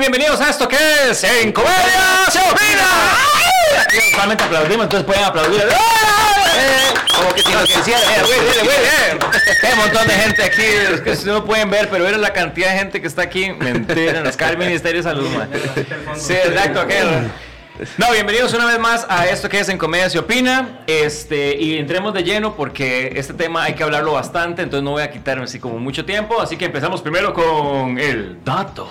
Bienvenidos a esto que es En Comedia se opina. Aquí usualmente aplaudimos, entonces pueden aplaudir. ¡Eh! Como que si nos quisieran. Eh. Hay un montón de gente aquí, es que no pueden ver, pero era la cantidad de gente que está aquí. Mentira, nos cae el Ministerio de Salud, man. Sí, exacto, aquel. No, bienvenidos una vez más a esto que es En Comedia se opina. Este, y entremos de lleno porque este tema hay que hablarlo bastante, entonces no voy a quitarme así como mucho tiempo. Así que empezamos primero con el dato.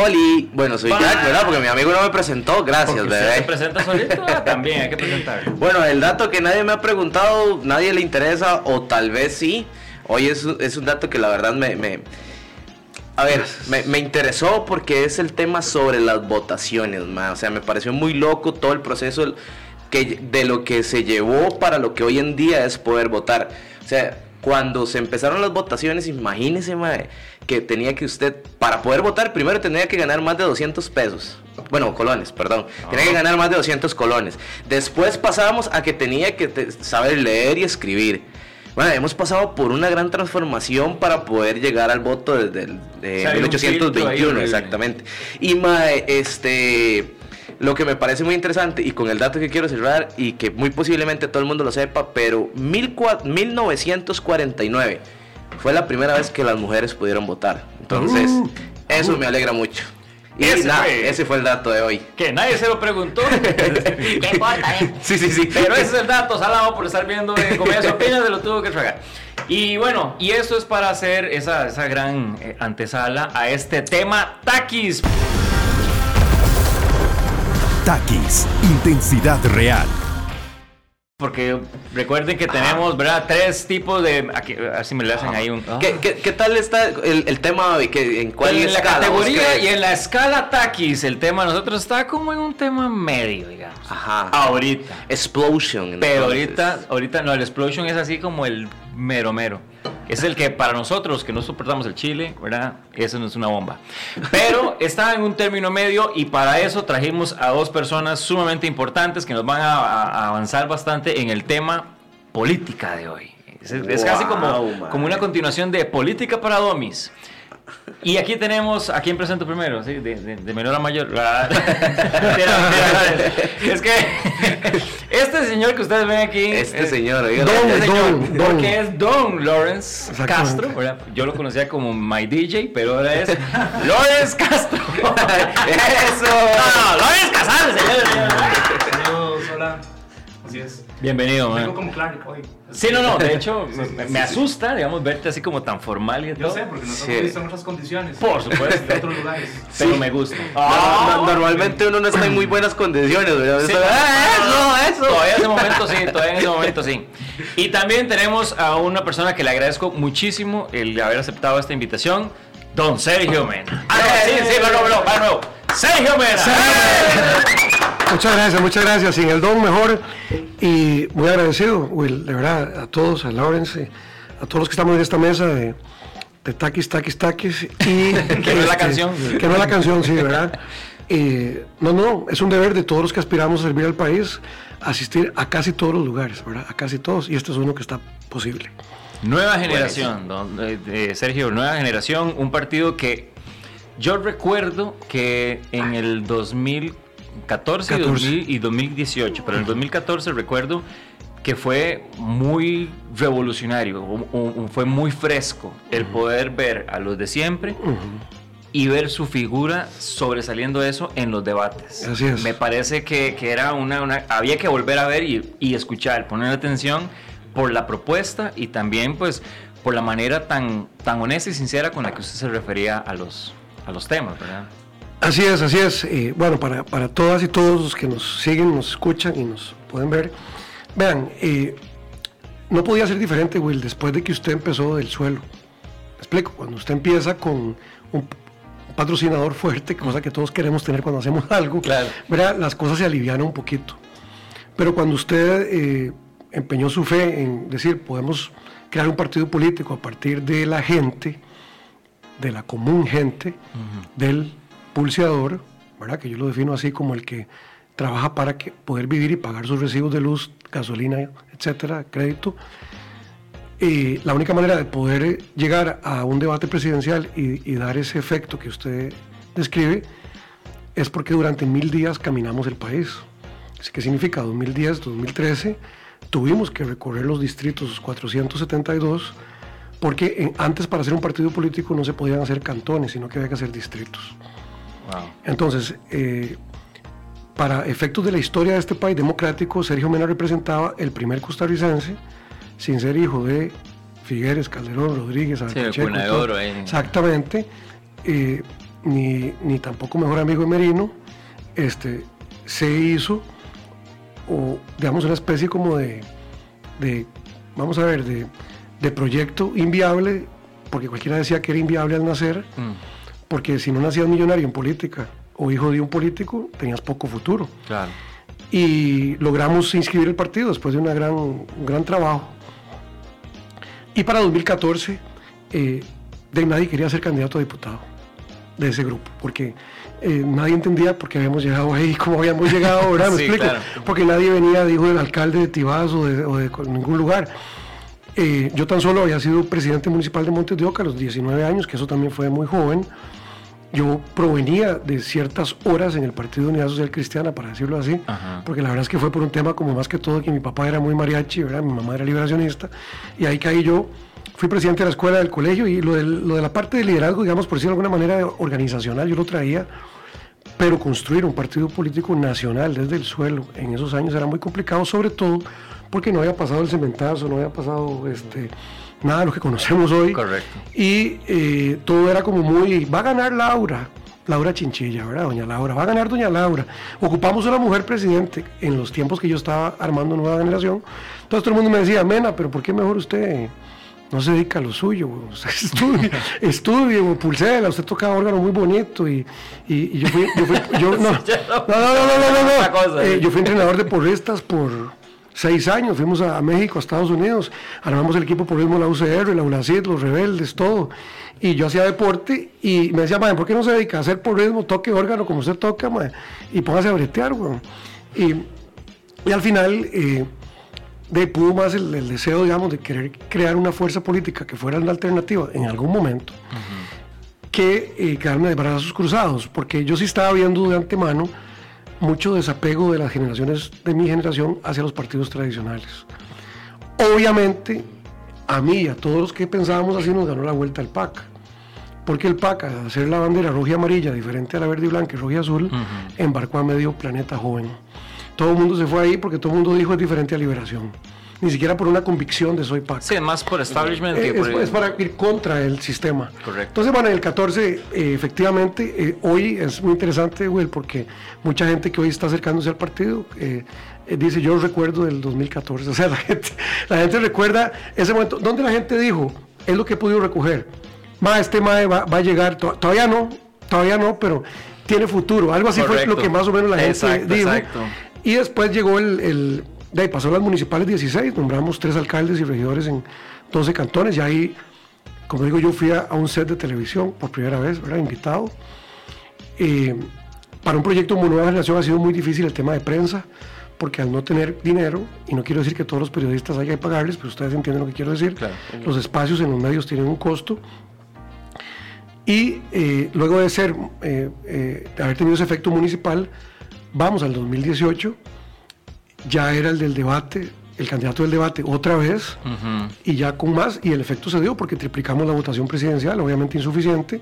Oli, bueno, soy. Jack, ¿verdad? Porque mi amigo no me presentó, gracias, Porque usted se bebé. presenta solito, ah, también hay que presentar. Bueno, el dato que nadie me ha preguntado, nadie le interesa, o tal vez sí. Hoy es, un- es un dato que la verdad me. me- a ver, me, me interesó porque es el tema sobre las votaciones, ma. O sea, me pareció muy loco todo el proceso que, de lo que se llevó para lo que hoy en día es poder votar. O sea, cuando se empezaron las votaciones, imagínese, ma, que tenía que usted, para poder votar, primero tenía que ganar más de 200 pesos. Bueno, colones, perdón. Tenía que ganar más de 200 colones. Después pasamos a que tenía que saber leer y escribir. Bueno, hemos pasado por una gran transformación para poder llegar al voto desde el de O sea, hay un filtro ahí 1821, horrible. exactamente. Y mae, este lo que me parece muy interesante y con el dato que quiero cerrar y que muy posiblemente todo el mundo lo sepa, pero 1400 1949 fue la primera vez que las mujeres pudieron votar. Entonces, eso me alegra mucho. Y Ese fue- ese fue el dato de hoy. Que nadie se lo preguntó. ¿Qué importa, eh? Sí, sí, sí. Pero ese es el dato, salado por estar viendo en Comedia se opina, se lo tuvo que tragar. Y bueno, y esto es para hacer esa, esa gran eh, antesala a este tema Takis. Takis, intensidad real. Porque recuerden que tenemos, ¿verdad? Tres tipos de... Aquí, a ver si me le hacen ahí un... ¿Qué, qué, qué tal está el, el tema hoy? ¿Qué- ¿En cuál en la escala vos categoría y en la escala Takis, el tema de nosotros está como en un tema medio, digamos. Ajá. Ahorita. Explosion. Pero ahorita, ahorita no, el explosion es así como el mero mero. Es el que para nosotros que no soportamos el chile, ¿verdad? Eso no es una bomba. Pero está en un término medio y para eso trajimos a dos personas sumamente importantes que nos van a, a- avanzar bastante en el tema política de hoy. Es, es casi como, Wow, man. como una continuación de política para domis. Y aquí tenemos, ¿a quién presento primero? ¿Sí? De, de- de menor a mayor. Ah, es que este señor que ustedes ven aquí. Este es- señor, oiga. Este Don, señor, Don, Don. porque es Don Lawrence. Castro. ¿verdad? Yo lo conocía como My DJ, pero ahora es Lawrence Castro. Eso. No, no, Lawrence Casal, señor. Saludos, hola. Así es. Bienvenido, Vengo man. como Clark hoy. Sí, no, no, de hecho, me, me asusta, digamos, verte así como tan formal y Yo todo. sé, porque nos Sí. hemos visto en otras condiciones. Por supuesto. De otros lugares. Pero me gusta. No, no, normalmente uno no está en muy buenas condiciones, ¿verdad? Sí, Está- ¡Ah, eso, eso! Todavía en ese momento sí, todavía en ese momento sí. Y también tenemos a una persona que le agradezco muchísimo el haber aceptado esta invitación, don Sergio Mena. Ah, no, sí, sí, va nuevo, va de nuevo. Sergio Mena. Muchas gracias, muchas gracias. Sin el don mejor. Y muy agradecido, Will, de verdad, a todos, a Lawrence, a todos los que estamos en esta mesa de, de taquis, taquis, taquis. Y, que no es la este, canción. Que no es la canción, sí, de ¿verdad? Eh, no, no, es un deber de todos los que aspiramos a servir al país, asistir a casi todos los lugares, ¿verdad? A casi todos. Y este es uno que está posible. Nueva generación, don, eh, Sergio, nueva generación, un partido que yo recuerdo que en el 2004 14, Y, 2000 y 2018, pero en el 2014 recuerdo que fue muy revolucionario, o, o, fue muy fresco el poder ver a los de siempre y ver su figura sobresaliendo eso en los debates. Así es. Me parece que, que era una, una, había que volver a ver y, y, escuchar, poner atención por la propuesta y también pues por la manera tan, tan honesta y sincera con la que usted se refería a los, a los temas, ¿verdad? Así es, así es. Eh, bueno, para, para todas y todos los que nos siguen, nos escuchan y nos pueden ver, vean, eh, no podía ser diferente, Will, después de que usted empezó del suelo. Me explico, cuando usted empieza con un, patrocinador fuerte, cosa que todos queremos tener cuando hacemos algo, Claro. ¿verdad? las cosas se aliviaron un poquito. Pero cuando usted eh, empeñó su fe en decir, podemos crear un partido político a partir de la gente, de la común gente, del pulseador, ¿verdad? que yo lo defino así como el que trabaja para que poder vivir y pagar sus recibos de luz, gasolina, etcétera, crédito. Y la única manera de poder llegar a un debate presidencial y, y dar ese efecto que usted describe, es porque durante mil días caminamos el país. ¿Qué significa? 2010, 2013, tuvimos que recorrer los distritos 472 porque antes para hacer un partido político no se podían hacer cantones, sino que había que hacer distritos. Entonces, eh, para efectos de la historia de este país democrático, Sergio Mena representaba el primer costarricense, sin ser hijo de Figueres, Calderón, Rodríguez, Sí, de todo. oro ahí. Exactamente, eh, ni, ni tampoco mejor amigo de Merino, este, se hizo, o digamos, una especie como de, de vamos a ver, de, de proyecto inviable, porque cualquiera decía que era inviable al nacer, Mm, porque si no nacías millonario en política o hijo de un político, tenías poco futuro. claro. Y logramos inscribir el partido después de una gran, un gran trabajo. Y para 2014, eh, de nadie quería ser candidato a diputado de ese grupo, porque eh, nadie entendía por qué habíamos llegado ahí, cómo habíamos llegado, ¿verdad? ¿Me Sí, explico? claro. Porque nadie venía, dijo, del alcalde de Tibás o de, o de ningún lugar. Eh, yo tan solo había sido presidente municipal de Montes de Oca a los 19 años, que eso también fue muy joven. Yo provenía de ciertas horas en el Partido de Unidad Social Cristiana, para decirlo así, Ajá. porque la verdad es que fue por un tema como más que todo que mi papá era muy mariachi, ¿verdad? mi mamá era liberacionista, y ahí caí yo. Fui presidente de la escuela del colegio y lo, del- lo de la parte de liderazgo, digamos, por decirlo de alguna manera organizacional, yo lo traía, pero construir un partido político nacional desde el suelo en esos años era muy complicado, sobre todo porque no había pasado el cementazo, no había pasado este, nada de lo que conocemos hoy. Correcto. Y eh, todo era como muy, va a ganar Laura, Laura Chinchilla, ¿verdad? Doña Laura, va a ganar Doña Laura. Ocupamos una mujer presidente en los tiempos que yo estaba armando Nueva Generación. Entonces todo el mundo me decía, Mena, pero ¿por qué mejor usted no se dedica a lo suyo? Usted estudie, estudie, pulsela, usted toca órgano muy bonito y, y- y yo fui, yo fui- yo- no, no, no, no, no, no, no, Eh, yo fui entrenador de porristas por seis años, fuimos a, México, a Estados Unidos, armamos el equipo porrismo, la UCR, la UNACID, los rebeldes, todo. Y yo hacía deporte y me decía, "Mae, ¿por qué no se dedica a hacer porrismo, toque órgano como usted toca, mae? y póngase a bretear, weón? Y, y al final, eh, de pudo más el, el deseo, digamos, de querer crear una fuerza política que fuera una alternativa en algún momento, que eh, quedarme de brazos cruzados, porque yo sí estaba viendo de antemano mucho desapego de las generaciones de mi generación hacia los partidos tradicionales. Obviamente, a mí y a todos los que pensábamos así nos ganó la vuelta el PAC. Porque el PAC, al hacer la bandera roja y amarilla, diferente a la verde y blanca y roja y azul, embarcó a medio planeta joven. Todo el mundo se fue ahí porque todo el mundo dijo es diferente a liberación. Ni siquiera por una convicción de soy PAC. Sí, más por establishment Eh, que es, para ir contra el sistema. Correcto. Entonces, bueno, en el 14, eh, efectivamente, eh, hoy es muy interesante, Will, porque mucha gente que hoy está acercándose al partido dice, yo recuerdo del 2014. O sea, la gente, la gente recuerda ese momento. ¿Dónde la gente dijo? Es lo que he podido recoger. Ma, este MAE va, va a llegar, to- todavía no, todavía no, pero tiene futuro. Algo así fue lo que más o menos la gente Exacto, dijo. exacto. Y después llegó el, el- de ahí pasó las municipales 16, nombramos tres alcaldes y regidores en 12 cantones, y ahí, como digo, yo fui a, a un set de televisión por primera vez, ¿verdad? Invitado. Eh, para un proyecto como Nueva Generación ha sido muy difícil el tema de prensa, porque al no tener dinero, y no quiero decir que todos los periodistas haya que pagarles, pero ustedes entienden lo que quiero decir, Claro. los espacios en los medios tienen un costo. Y eh, luego de ser, eh, de haber tenido ese efecto municipal, vamos al 2018, ya era el del debate, el candidato del debate otra vez, y ya con más, y el efecto se dio porque triplicamos la votación presidencial, obviamente insuficiente.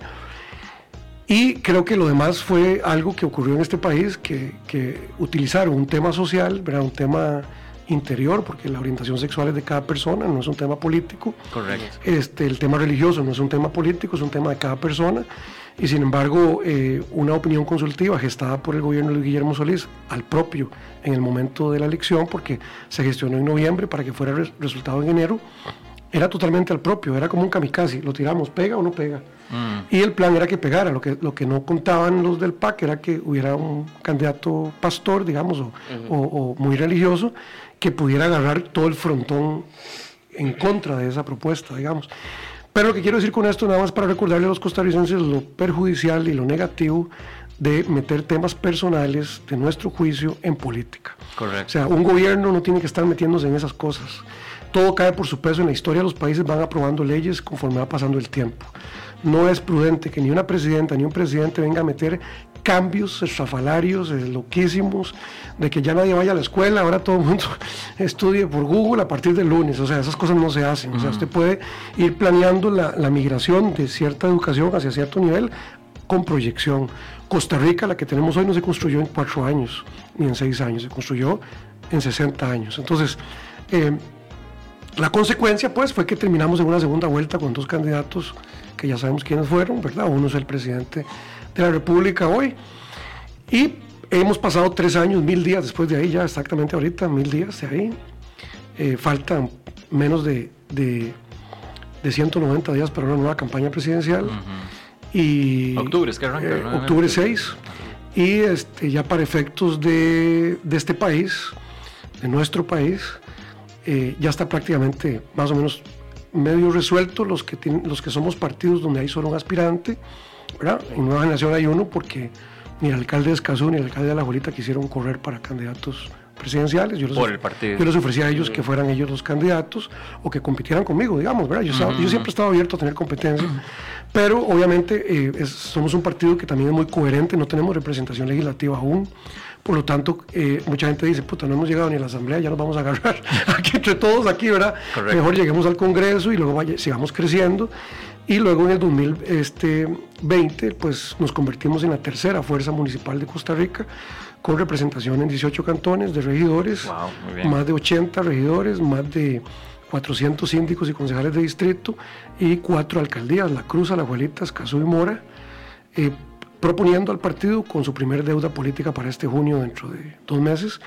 Y creo que lo demás fue algo que ocurrió en este país, que, que utilizaron un tema social, ¿verdad? un tema interior, porque la orientación sexual es de cada persona, no es un tema político. Correcto. Este, el tema religioso no es un tema político, es un tema de cada persona. Y sin embargo, eh, una opinión consultiva gestada por el gobierno de Guillermo Solís al propio en el momento de la elección, porque se gestionó en noviembre para que fuera res- resultado en enero, era totalmente al propio, era como un kamikaze, lo tiramos, pega o no pega. Y el plan era que pegara, lo que, lo que no contaban los del PAC era que hubiera un candidato pastor, digamos, o, o- o muy religioso, que pudiera agarrar todo el frontón en contra de esa propuesta, digamos. Pero lo que quiero decir con esto, nada más para recordarle a los costarricenses lo perjudicial y lo negativo de meter temas personales de nuestro juicio en política. O Correcto. sea, un gobierno no tiene que estar metiéndose en esas cosas. Todo cae por su peso. En la historia los países van aprobando leyes conforme va pasando el tiempo. no es prudente que ni una presidenta ni un presidente venga a meter cambios estrafalarios, eh, loquísimos, de que ya nadie vaya a la escuela, ahora todo el mundo estudie por Google a partir del lunes. O sea, esas cosas no se hacen. O sea, usted puede ir planeando la, la migración de cierta educación hacia cierto nivel con proyección. Costa Rica, la que tenemos hoy, no se construyó en cuatro años ni en seis años, se construyó en 60 años. Entonces, eh, la consecuencia, pues, fue que terminamos en una segunda vuelta con dos candidatos que ya sabemos quiénes fueron, ¿verdad? Uno es el presidente de la República hoy. Y hemos pasado tres años, mil días después de ahí, ya exactamente ahorita, mil días de ahí. Eh, faltan menos de, de, de 190 días para una nueva campaña presidencial. y, Octubre es que arranca, eh, octubre 6. Y este, ya para efectos de, de este país, de nuestro país, eh, ya está prácticamente más o menos medio resuelto los que, tienen, los que somos partidos donde hay solo un aspirante. ¿Verdad? En Nueva Generación hay uno porque ni el alcalde de Escazú ni el alcalde de La Jolita quisieron correr para candidatos presidenciales. Yo les, Por el partido. yo les ofrecí a ellos que fueran ellos los candidatos o que compitieran conmigo, digamos, ¿verdad? Yo, estaba- yo siempre he estado abierto a tener competencia, pero obviamente eh, es- somos un partido que también es muy coherente, no tenemos representación legislativa aún. Por lo tanto, eh, mucha gente dice, puta, no hemos llegado ni a la asamblea, ya nos vamos a agarrar aquí entre todos aquí, ¿verdad? Correcto. Mejor lleguemos al Congreso y luego vaya- sigamos creciendo. Y luego en el 2020, pues nos convertimos en la tercera fuerza municipal de Costa Rica, con representación en 18 cantones de regidores, Wow, más de 80 regidores, más de 400 síndicos y concejales de distrito y cuatro alcaldías, La Cruz, Alajuelita, Escazú y Mora, eh, proponiendo al partido con su primer deuda política para este junio, dentro de dos meses,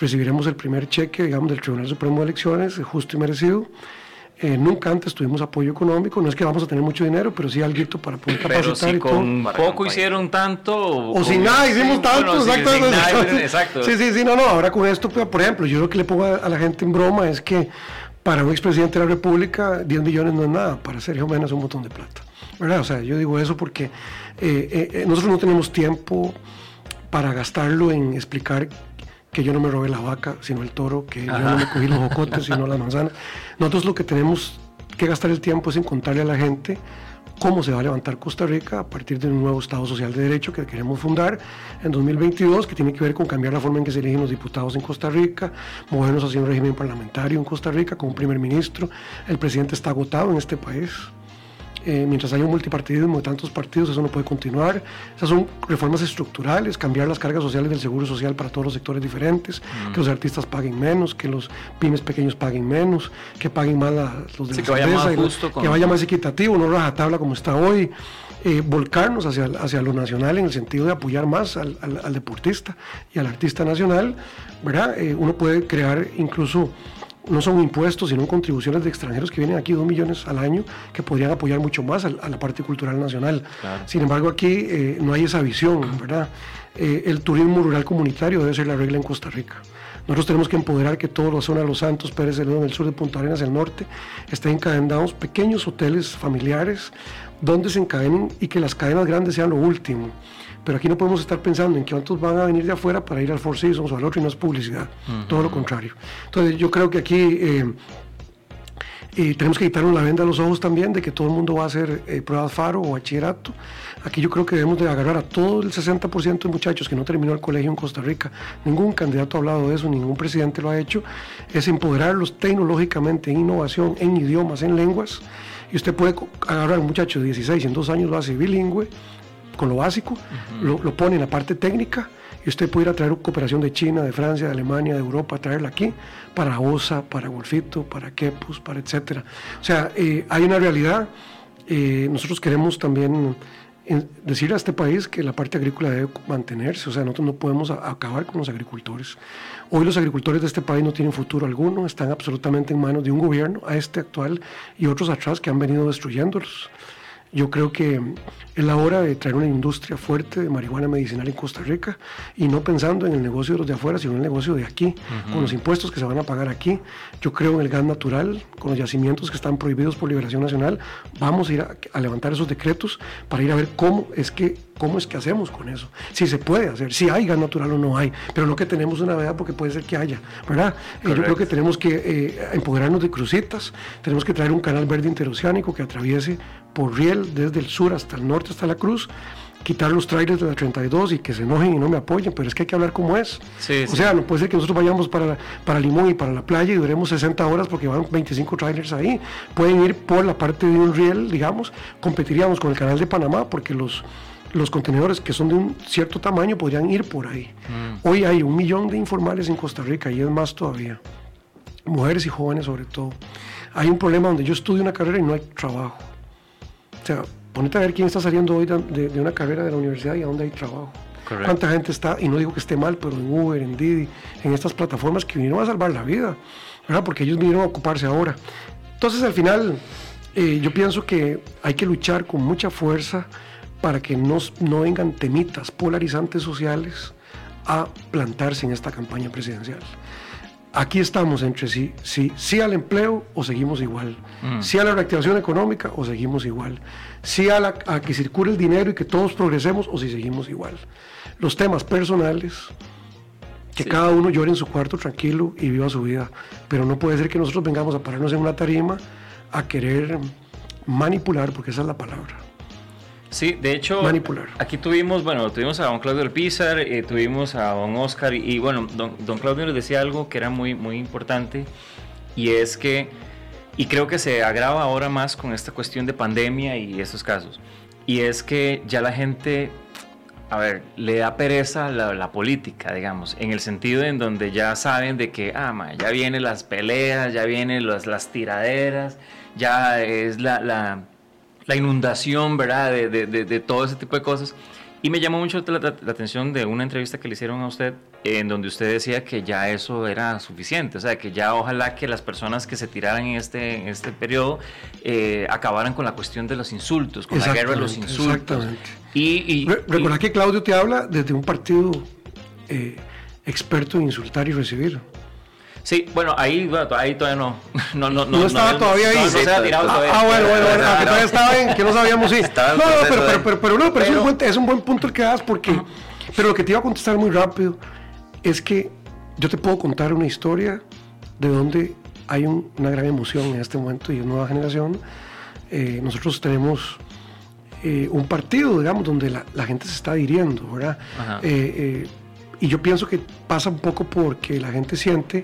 recibiremos el primer cheque, digamos, del Tribunal Supremo de Elecciones, justo y merecido. Eh, nunca antes tuvimos apoyo económico, no es que vamos a tener mucho dinero, pero sí algo para poder Pero capacitar si y todo. con poco campaña. hicieron tanto. O, sin nada hicimos sí, tanto, bueno, sí, exacto. sin nada hicieron- exacto. Sí, sí, sí, no, no, ahora con esto, pues, por ejemplo, yo lo que le pongo a, a la gente en broma es que para un expresidente de la República 10 millones no es nada, para Sergio Mena es un montón de plata, ¿verdad? O sea, yo digo eso porque eh, eh, nosotros no tenemos tiempo para gastarlo en explicar que yo no me robé la vaca, sino el toro, que yo no me cogí los jocotes, sino las manzanas. Nosotros lo que tenemos que gastar el tiempo es en contarle a la gente cómo se va a levantar Costa Rica a partir de un nuevo Estado Social de Derecho que queremos fundar en 2022, que tiene que ver con cambiar la forma en que se eligen los diputados en Costa Rica, movernos hacia un régimen parlamentario en Costa Rica con un primer ministro. El presidente está agotado en este país. Eh, mientras haya un multipartidismo de tantos partidos, eso no puede continuar. Esas son reformas estructurales, cambiar las cargas sociales del seguro social para todos los sectores diferentes, que los artistas paguen menos, que los pymes pequeños paguen menos, que paguen más la- los de Sí, la que vaya más la- justo con- que vaya más equitativo, no rajatabla como está hoy. eh, volcarnos hacia, hacia lo nacional en el sentido de apoyar más al, al- al deportista y al artista nacional, ¿verdad? Eh, uno puede crear incluso no son impuestos, sino contribuciones de extranjeros que vienen aquí dos millones al año, que podrían apoyar mucho más a, la parte cultural nacional. Sin embargo, aquí eh, no hay esa visión, ¿verdad? Eh, el turismo rural comunitario debe ser la regla en Costa Rica. Nosotros tenemos que empoderar que toda la zona de Los Santos, Pérez León, el sur de Punta Arenas, el norte, estén encadenados pequeños hoteles familiares donde se encadenen y que las cadenas grandes sean lo último. Pero aquí no podemos estar pensando en que otros van a venir de afuera para ir al Four Seasons o al otro y no es publicidad. Todo lo contrario. Entonces yo creo que aquí eh, eh, tenemos que quitarnos la venda a los ojos también de que todo el mundo va a hacer eh, pruebas FARO o bachillerato. Aquí yo creo que debemos de agarrar a todo el 60% de muchachos que no terminó el colegio en Costa Rica. Ningún candidato ha hablado de eso, ningún presidente lo ha hecho. Es empoderarlos tecnológicamente en innovación, en idiomas, en lenguas. Y usted puede agarrar a un muchacho de 16 y en dos años lo hace bilingüe, con lo básico, lo, lo pone en la parte técnica y usted puede ir a traer cooperación de China, de Francia, de Alemania, de Europa, traerla aquí para OSA, para Golfito, para Kepus, para etcétera. O sea, eh, hay una realidad. eh, nosotros queremos también eh, decirle a este país que la parte agrícola debe mantenerse, o sea, nosotros no podemos acabar con los agricultores. Hoy los agricultores de este país no tienen futuro alguno, están absolutamente en manos de un gobierno, a este actual y otros atrás que han venido destruyéndolos. Yo creo que es la hora de traer una industria fuerte de marihuana medicinal en Costa Rica y no pensando en el negocio de los de afuera, sino en el negocio de aquí, con los impuestos que se van a pagar aquí. Yo creo en el gas natural, con los yacimientos que están prohibidos por Liberación Nacional. Vamos a ir a, a levantar esos decretos para ir a ver cómo es que cómo es que hacemos con eso. Si se puede hacer, si hay gas natural o no hay, pero no que tenemos una veda porque puede ser que haya, ¿verdad? Eh, yo creo que tenemos que eh, empoderarnos de crucitas, tenemos que traer un canal verde interoceánico que atraviese por riel desde el sur hasta el norte, hasta la cruz, quitar los trailers de la 32 y que se enojen y no me apoyen, pero es que hay que hablar como es. Sí, o sí. sea, no puede ser que nosotros vayamos para, para Limón y para la playa y duremos 60 horas porque van 25 trailers ahí. Pueden ir por la parte de un riel, digamos, competiríamos con el canal de Panamá porque los, los contenedores que son de un cierto tamaño podrían ir por ahí. Hoy hay un millón de informales en Costa Rica y es más todavía. Mujeres y jóvenes sobre todo. Hay un problema donde yo estudio una carrera y no hay trabajo. O sea, ponete a ver quién está saliendo hoy de, de- de una carrera de la universidad y a dónde hay trabajo. Correcto. Cuánta gente está, y no digo que esté mal, pero en Uber, en Didi, en estas plataformas que vinieron a salvar la vida, ¿verdad? Porque ellos vinieron a ocuparse ahora. Entonces, al final, eh, yo pienso que hay que luchar con mucha fuerza para que no, no vengan temitas polarizantes sociales a plantarse en esta campaña presidencial. Aquí estamos entre sí, sí, sí al empleo o seguimos igual, sí a la reactivación económica o seguimos igual, sí a, la- a que circule el dinero y que todos progresemos o si seguimos igual. Los temas personales, que cada uno llore en su cuarto tranquilo y viva su vida, pero no puede ser que nosotros vengamos a pararnos en una tarima a querer manipular, porque esa es la palabra. Sí, de hecho, Manipular. aquí tuvimos, bueno, tuvimos a don Claudio Alpizar, eh, tuvimos a don Oscar, y, bueno, don, don Claudio nos decía algo que era muy, muy importante, y es que, y creo que se agrava ahora más con esta cuestión de pandemia y estos casos, y es que ya la gente, a ver, le da pereza la, la política, digamos, en el sentido en donde ya saben de que, ah, ma, ya vienen las peleas, ya vienen las, las tiraderas, ya es la, la, la inundación, ¿verdad? De, de- de- de todo ese tipo de cosas. Y me llamó mucho la, la- la atención de una entrevista que le hicieron a usted, en donde usted decía que ya eso era suficiente, o sea, que ya ojalá que las personas que se tiraran en este, en este periodo eh, acabaran con la cuestión de los insultos, con la guerra de los insultos. exactamente. Y, y- Re- Recordá y- que Claudio te habla desde un partido eh, experto en insultar y recibir. Sí, bueno, ahí, bueno, ahí todavía no. No, no, No estaba todavía ahí. No, se ha Sí, tirado ah, todavía. Ah, bueno, bueno, bueno, no. todavía estaba en que no sabíamos si. No, no, pero, pero, pero, pero no, pero, es, un buen, es un buen punto el que das porque. Pero lo que te iba a contestar muy rápido es que yo te puedo contar una historia de donde hay un- una gran emoción en este momento y es nueva generación. Eh, nosotros tenemos eh, un partido, digamos, donde la, la gente se está adhiriendo, ¿verdad? Eh, eh, y yo pienso que pasa un poco porque la gente siente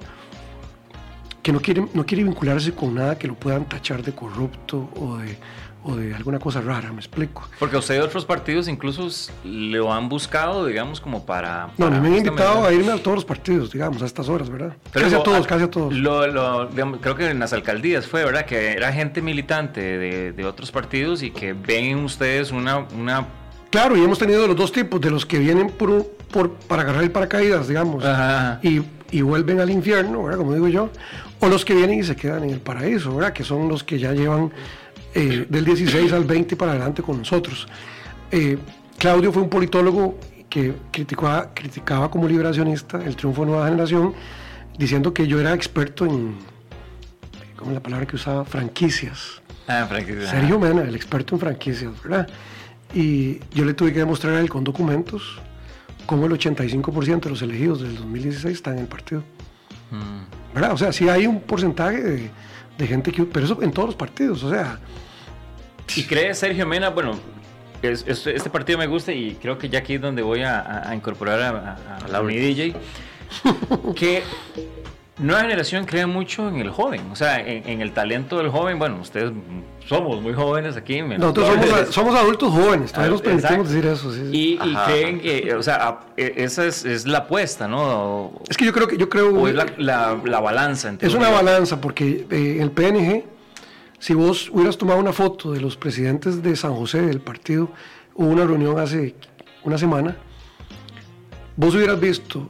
que no quiere, no quiere vincularse con nada que lo puedan tachar de corrupto o de, o de alguna cosa rara, me explico. Porque a usted otros partidos incluso lo han buscado, digamos, como para... No, para me han invitado a irme a todos los partidos, digamos, a estas horas, ¿verdad? Pero casi a todos, ah, casi a todos. Lo, lo- digamos, creo que en las alcaldías fue, ¿verdad? Que era gente militante de, de otros partidos y que ven en ustedes una, una Claro, y hemos tenido los dos tipos, de los que vienen por, por, para agarrar el paracaídas, digamos, Ajá. y, y vuelven al infierno, ¿verdad? Como digo yo, o los que vienen y se quedan en el paraíso, ¿verdad? Que son los que ya llevan eh, del 16 al 20 para adelante con nosotros. Eh, Claudio fue un politólogo que criticaba, criticaba como liberacionista el triunfo de Nueva Generación, diciendo que yo era experto en, ¿cómo es la palabra que usaba? Franquicias. Ah, franquicia. Sergio Mena, el experto en franquicias, ¿verdad? Y yo le tuve que demostrar a él con documentos cómo el 85% de los elegidos del 2016 están en el partido. Mm. ¿Verdad? O sea, sí hay un porcentaje de, de gente que... Pero eso en todos los partidos, o sea... ¿Y cree Sergio Mena? Bueno, es- es- este partido me gusta y creo que ya aquí es donde voy a, a- a incorporar a, a- a- a mi DJ. Que nueva generación cree mucho en el joven, o sea, en, en el talento del joven. Bueno, ustedes somos muy jóvenes aquí. menos Nosotros somos, somos adultos jóvenes, todavía nos permitimos exacto. decir eso. sí, sí. Y, y creen que, o sea, a- e- esa es, es la apuesta, ¿no? O, Es que yo creo que... Yo creo, o es la, la- la balanza. entre Es una balanza, porque eh, el PNG, si vos hubieras tomado una foto de los presidentes de San José del partido, hubo una reunión hace una semana, vos hubieras visto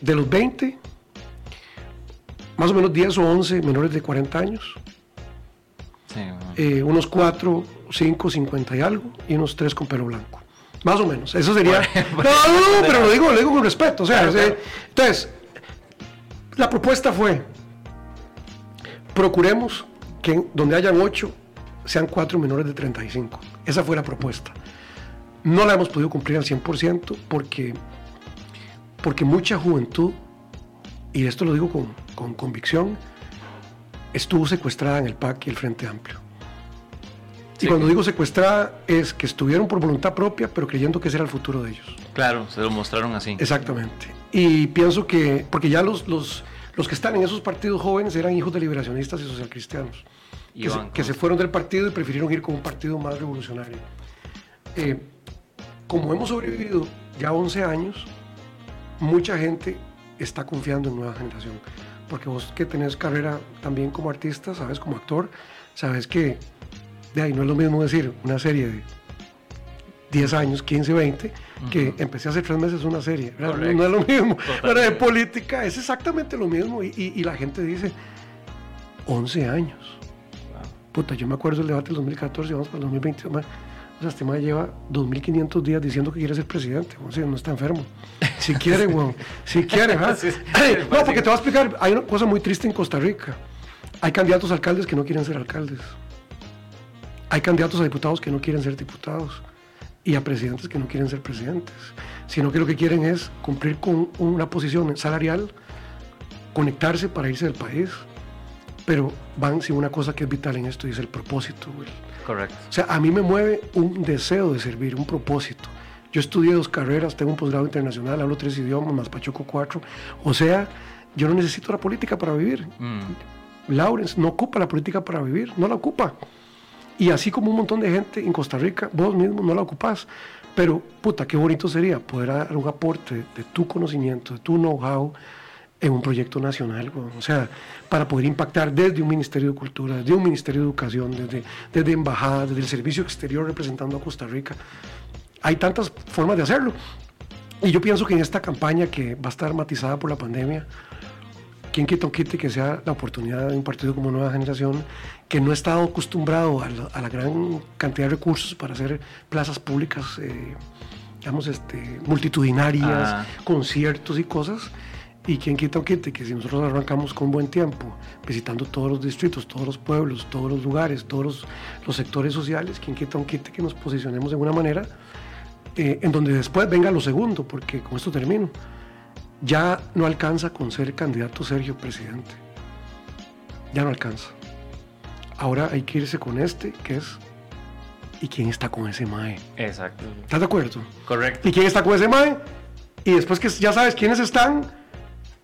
de los 20, más o menos 10 o 11 menores de 40 años, Sí, bueno. eh, unos 4, 5, 50 y algo, y unos 3 con pelo blanco. Más o menos. Eso sería. No, no, no, pero lo digo, lo digo con respeto. O sea, Claro, claro. entonces, la propuesta fue: procuremos que donde hayan 8 sean 4 menores de 35. Esa fue la propuesta. No la hemos podido cumplir al 100% porque, porque mucha juventud, y esto lo digo con, con convicción, estuvo secuestrada en el PAC y el Frente Amplio. Y cuando digo secuestrada es que estuvieron por voluntad propia, pero creyendo que ese era el futuro de ellos. Claro, se lo mostraron así. Exactamente. Y pienso que, porque ya los, los, los que están en esos partidos jóvenes eran hijos de liberacionistas y socialcristianos, Y que, se fueron del partido y prefirieron ir con un partido más revolucionario. Eh, como hemos sobrevivido ya 11 años, mucha gente está confiando en nueva generación. Porque vos que tenés carrera también como artista, sabes, como actor, sabes que de ahí no es lo mismo decir una serie de 10 años, 15, 20, que empecé hace tres meses una serie. No, no es lo mismo. Totalmente. Pero de política es exactamente lo mismo. Y, y- y la gente dice, 11 años. Puta, yo me acuerdo del debate del 2014, vamos para el 2020. O sea, este lleva 2.500 días diciendo que quiere ser presidente. O sea, no está enfermo. Si quiere, weón. Si quiere, ¿verdad? Sí, sí. No, porque te voy a explicar. Hay una cosa muy triste en Costa Rica. Hay candidatos a alcaldes que no quieren ser alcaldes. Hay candidatos a diputados que no quieren ser diputados. Y a presidentes que no quieren ser presidentes. Sino que lo que quieren es cumplir con una posición salarial, conectarse para irse del país. Pero van sin una cosa que es vital en esto y es el propósito. güey. Correcto. O sea, a mí me mueve un deseo de servir, un propósito. Yo estudié dos carreras, tengo un posgrado internacional, hablo tres idiomas, más Pachuco cuatro. O sea, yo no necesito la política para vivir. Mm, Lawrence no ocupa la política para vivir, no la ocupa. Y así como un montón de gente en Costa Rica, vos mismo no la ocupás. Pero, puta, qué bonito sería poder dar un aporte de tu conocimiento, de tu know-how en un proyecto nacional. güey. O sea, para poder impactar desde un Ministerio de Cultura, desde un Ministerio de Educación, desde, desde embajadas, desde el Servicio Exterior representando a Costa Rica. Hay tantas formas de hacerlo. Y yo pienso que en esta campaña que va a estar matizada por la pandemia, quien quita o quite que sea la oportunidad de un partido como Nueva Generación, que no ha estado acostumbrado a la, a la gran cantidad de recursos para hacer plazas públicas, eh, digamos, este, multitudinarias, Ah. conciertos y cosas. Y quien quita o quite que si nosotros arrancamos con buen tiempo, visitando todos los distritos, todos los pueblos, todos los lugares, todos los, los sectores sociales, quien quita o quite que nos posicionemos de una manera eh, en donde después venga lo segundo, porque con esto termino. Ya no alcanza con ser candidato Sergio presidente. Ya no alcanza. Ahora hay que irse con este, que es. ¿Y quién está con ese MAE? exacto. ¿Estás de acuerdo? Correcto. ¿Y quién está con ese MAE? Y después que ya sabes quiénes están.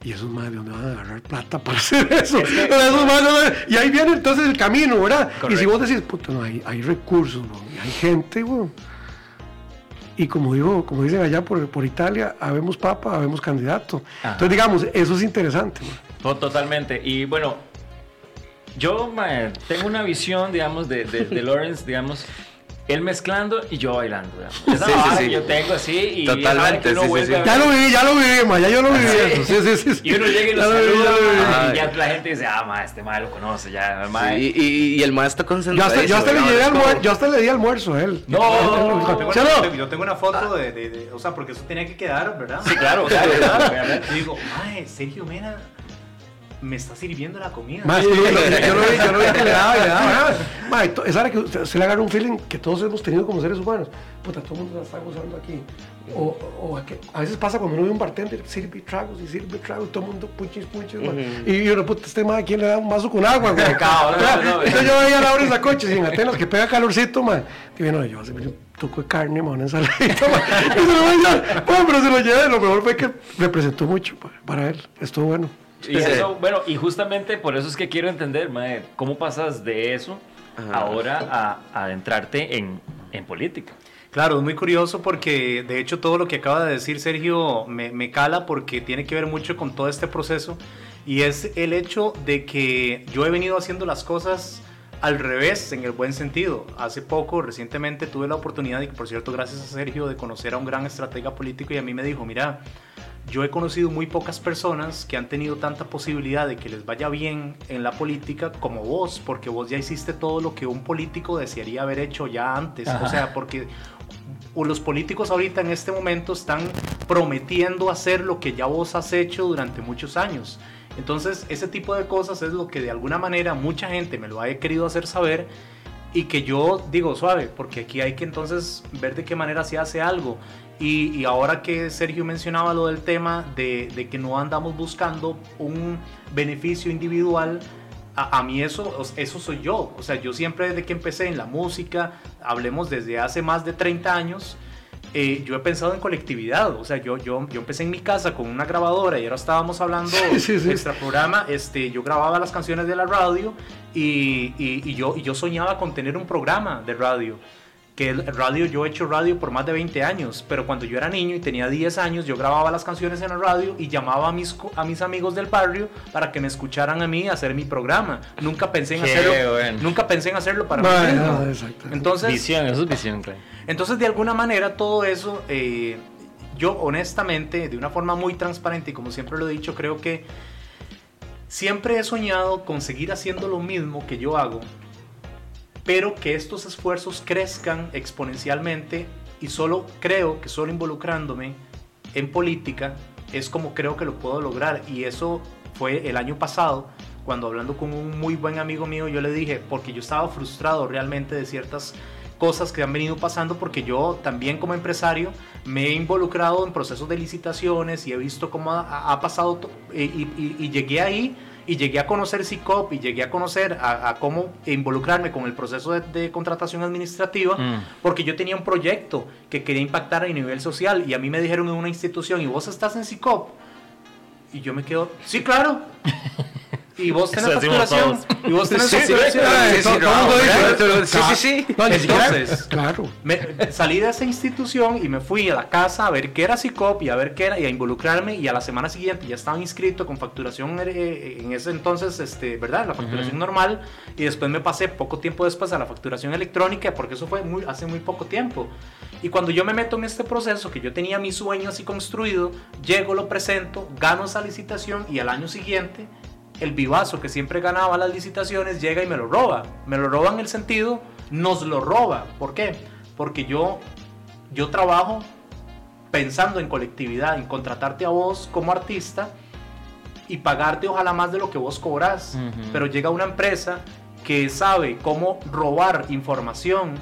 Y esos MAE, ¿de dónde van a agarrar plata para hacer eso? Y ahí viene entonces el camino, ¿verdad? Y si vos decís, puta, no, hay, hay recursos, bro, y hay gente, güey. Y como digo, como dicen allá por, por Italia, habemos papa, habemos candidato. Ajá. Entonces, digamos, eso es interesante. To- Totalmente. Y bueno, yo tengo una visión, digamos, de, de, de Lawrence, digamos, él mezclando y yo bailando. Esa Sí, sí, sí. que yo tengo así y Totalmente, uno sí, Ya lo viví, ya lo viví, ma, ya yo lo viví. eso. Sí, sí, sí, sí. Y uno llega y lo saluda, Ay. y ya la gente dice, ah, ma, este mae lo conoce, ya. Sí, y, y- y el maestro Yo concentrado. hasta, yo hasta le yo hasta le di almuerzo a él. No, Yo tengo, ¿Sí o una, no? yo tengo- yo tengo una foto de, de- de- O sea, porque eso tenía que quedar, ¿verdad? Sí, claro, claro, claro, obviamente. Y digo, mae, Sergio Mena me está sirviendo la comida. Más, yo, lo vi, yo lo vi que le daba y le daba. Ma, es hora que usted- se le agarra un feeling que todos hemos tenido como seres humanos. Puta, todo el mundo la está gozando aquí. O, o a, a veces pasa cuando uno ve un bartender, sirve tragos y sirve tragos, todo el mundo puchis, puchis, ma. Y uno, puta, este ma, ¿quién le da un vaso con agua, güey? No, no, Entonces yo veía a Laura en Sacoche, sin Atenas, que pega calorcito, man. Y bueno, yo hace un toco de carne, man, una ensaladita, man. Y se lo voy a- bueno, pero se lo llevé, lo mejor fue que representó mucho pa- para él. Estuvo bueno. Y eso, bueno, y justamente por eso es que quiero entender, mae, cómo pasas de eso Ajá. ahora a, a adentrarte en, en política. Claro, es muy curioso porque de hecho todo lo que acaba de decir Sergio me, me cala porque tiene que ver mucho con todo este proceso y es el hecho de que yo he venido haciendo las cosas al revés en el buen sentido. Hace poco, recientemente tuve la oportunidad y por cierto gracias a Sergio de conocer a un gran estratega político y a mí me dijo, mira, yo he conocido muy pocas personas que han tenido tanta posibilidad de que les vaya bien en la política como vos, porque vos ya hiciste todo lo que un político desearía haber hecho ya antes. O sea, porque los políticos ahorita en este momento están prometiendo hacer lo que ya vos has hecho durante muchos años. Entonces, ese tipo de cosas es lo que de alguna manera mucha gente me lo ha querido hacer saber y que yo digo suave, porque aquí hay que entonces ver de qué manera se hace algo. Y, y ahora que Sergio mencionaba lo del tema de, de que no andamos buscando un beneficio individual, a, a mí eso, eso soy yo. O sea, yo siempre desde que empecé en la música, hablemos desde hace más de 30 años, eh, yo he pensado en colectividad, o sea, yo, yo, yo empecé en mi casa con una grabadora y ahora estábamos hablando Sí, sí, sí. extra programa, este, yo grababa las canciones de la radio y, y- y yo, y yo soñaba con tener un programa de radio. Que el radio, yo he hecho radio por más de 20 años, pero cuando yo era niño y tenía 10 años, yo grababa las canciones en la radio y llamaba a mis, co- a mis amigos del barrio para que me escucharan a mí hacer mi programa. Nunca pensé en Qué hacerlo, bueno. nunca pensé en hacerlo para mí Bueno, exacto. Entonces, Visión, eso es visión, claro. entonces, de alguna manera, todo eso, eh, yo honestamente, de una forma muy transparente y como siempre lo he dicho, creo que siempre he soñado con seguir haciendo lo mismo que yo hago, pero que estos esfuerzos crezcan exponencialmente y solo creo que solo involucrándome en política es como creo que lo puedo lograr. Y eso fue el año pasado cuando hablando con un muy buen amigo mío yo le dije porque yo estaba frustrado realmente de ciertas cosas que han venido pasando porque yo también como empresario me he involucrado en procesos de licitaciones y he visto cómo ha, pasado y- y llegué ahí y llegué a conocer CICOP y llegué a conocer a, a cómo involucrarme con el proceso de, de contratación administrativa Mm. porque yo tenía un proyecto que quería impactar a nivel social y a mí me dijeron en una institución y vos estás en CICOP y yo me quedo sí claro y vos tenés facturación y vos tenés facturación sí, sí, sí, todo no, el mundo dice, ¿verdad? Sí, "Ca- sí, sí. No, ni siquiera- Entonces- claro. me, salí de esa institución y me fui a la casa a ver qué era CICOP y a ver qué era y a involucrarme y a la semana siguiente ya estaba inscrito con facturación eh, en ese entonces, este, ¿verdad? La facturación normal y después me pasé poco tiempo después a la facturación electrónica porque eso fue muy, hace muy poco tiempo. Y cuando yo me meto en este proceso que yo tenía mi sueño así construido, llego, lo presento, gano esa licitación y al año siguiente el vivazo que siempre ganaba las licitaciones llega y me lo roba. Me lo roba en el sentido, nos lo roba. ¿Por qué? Porque yo, yo trabajo pensando en colectividad, en contratarte a vos como artista y pagarte ojalá más de lo que vos cobras. Pero llega una empresa que sabe cómo robar información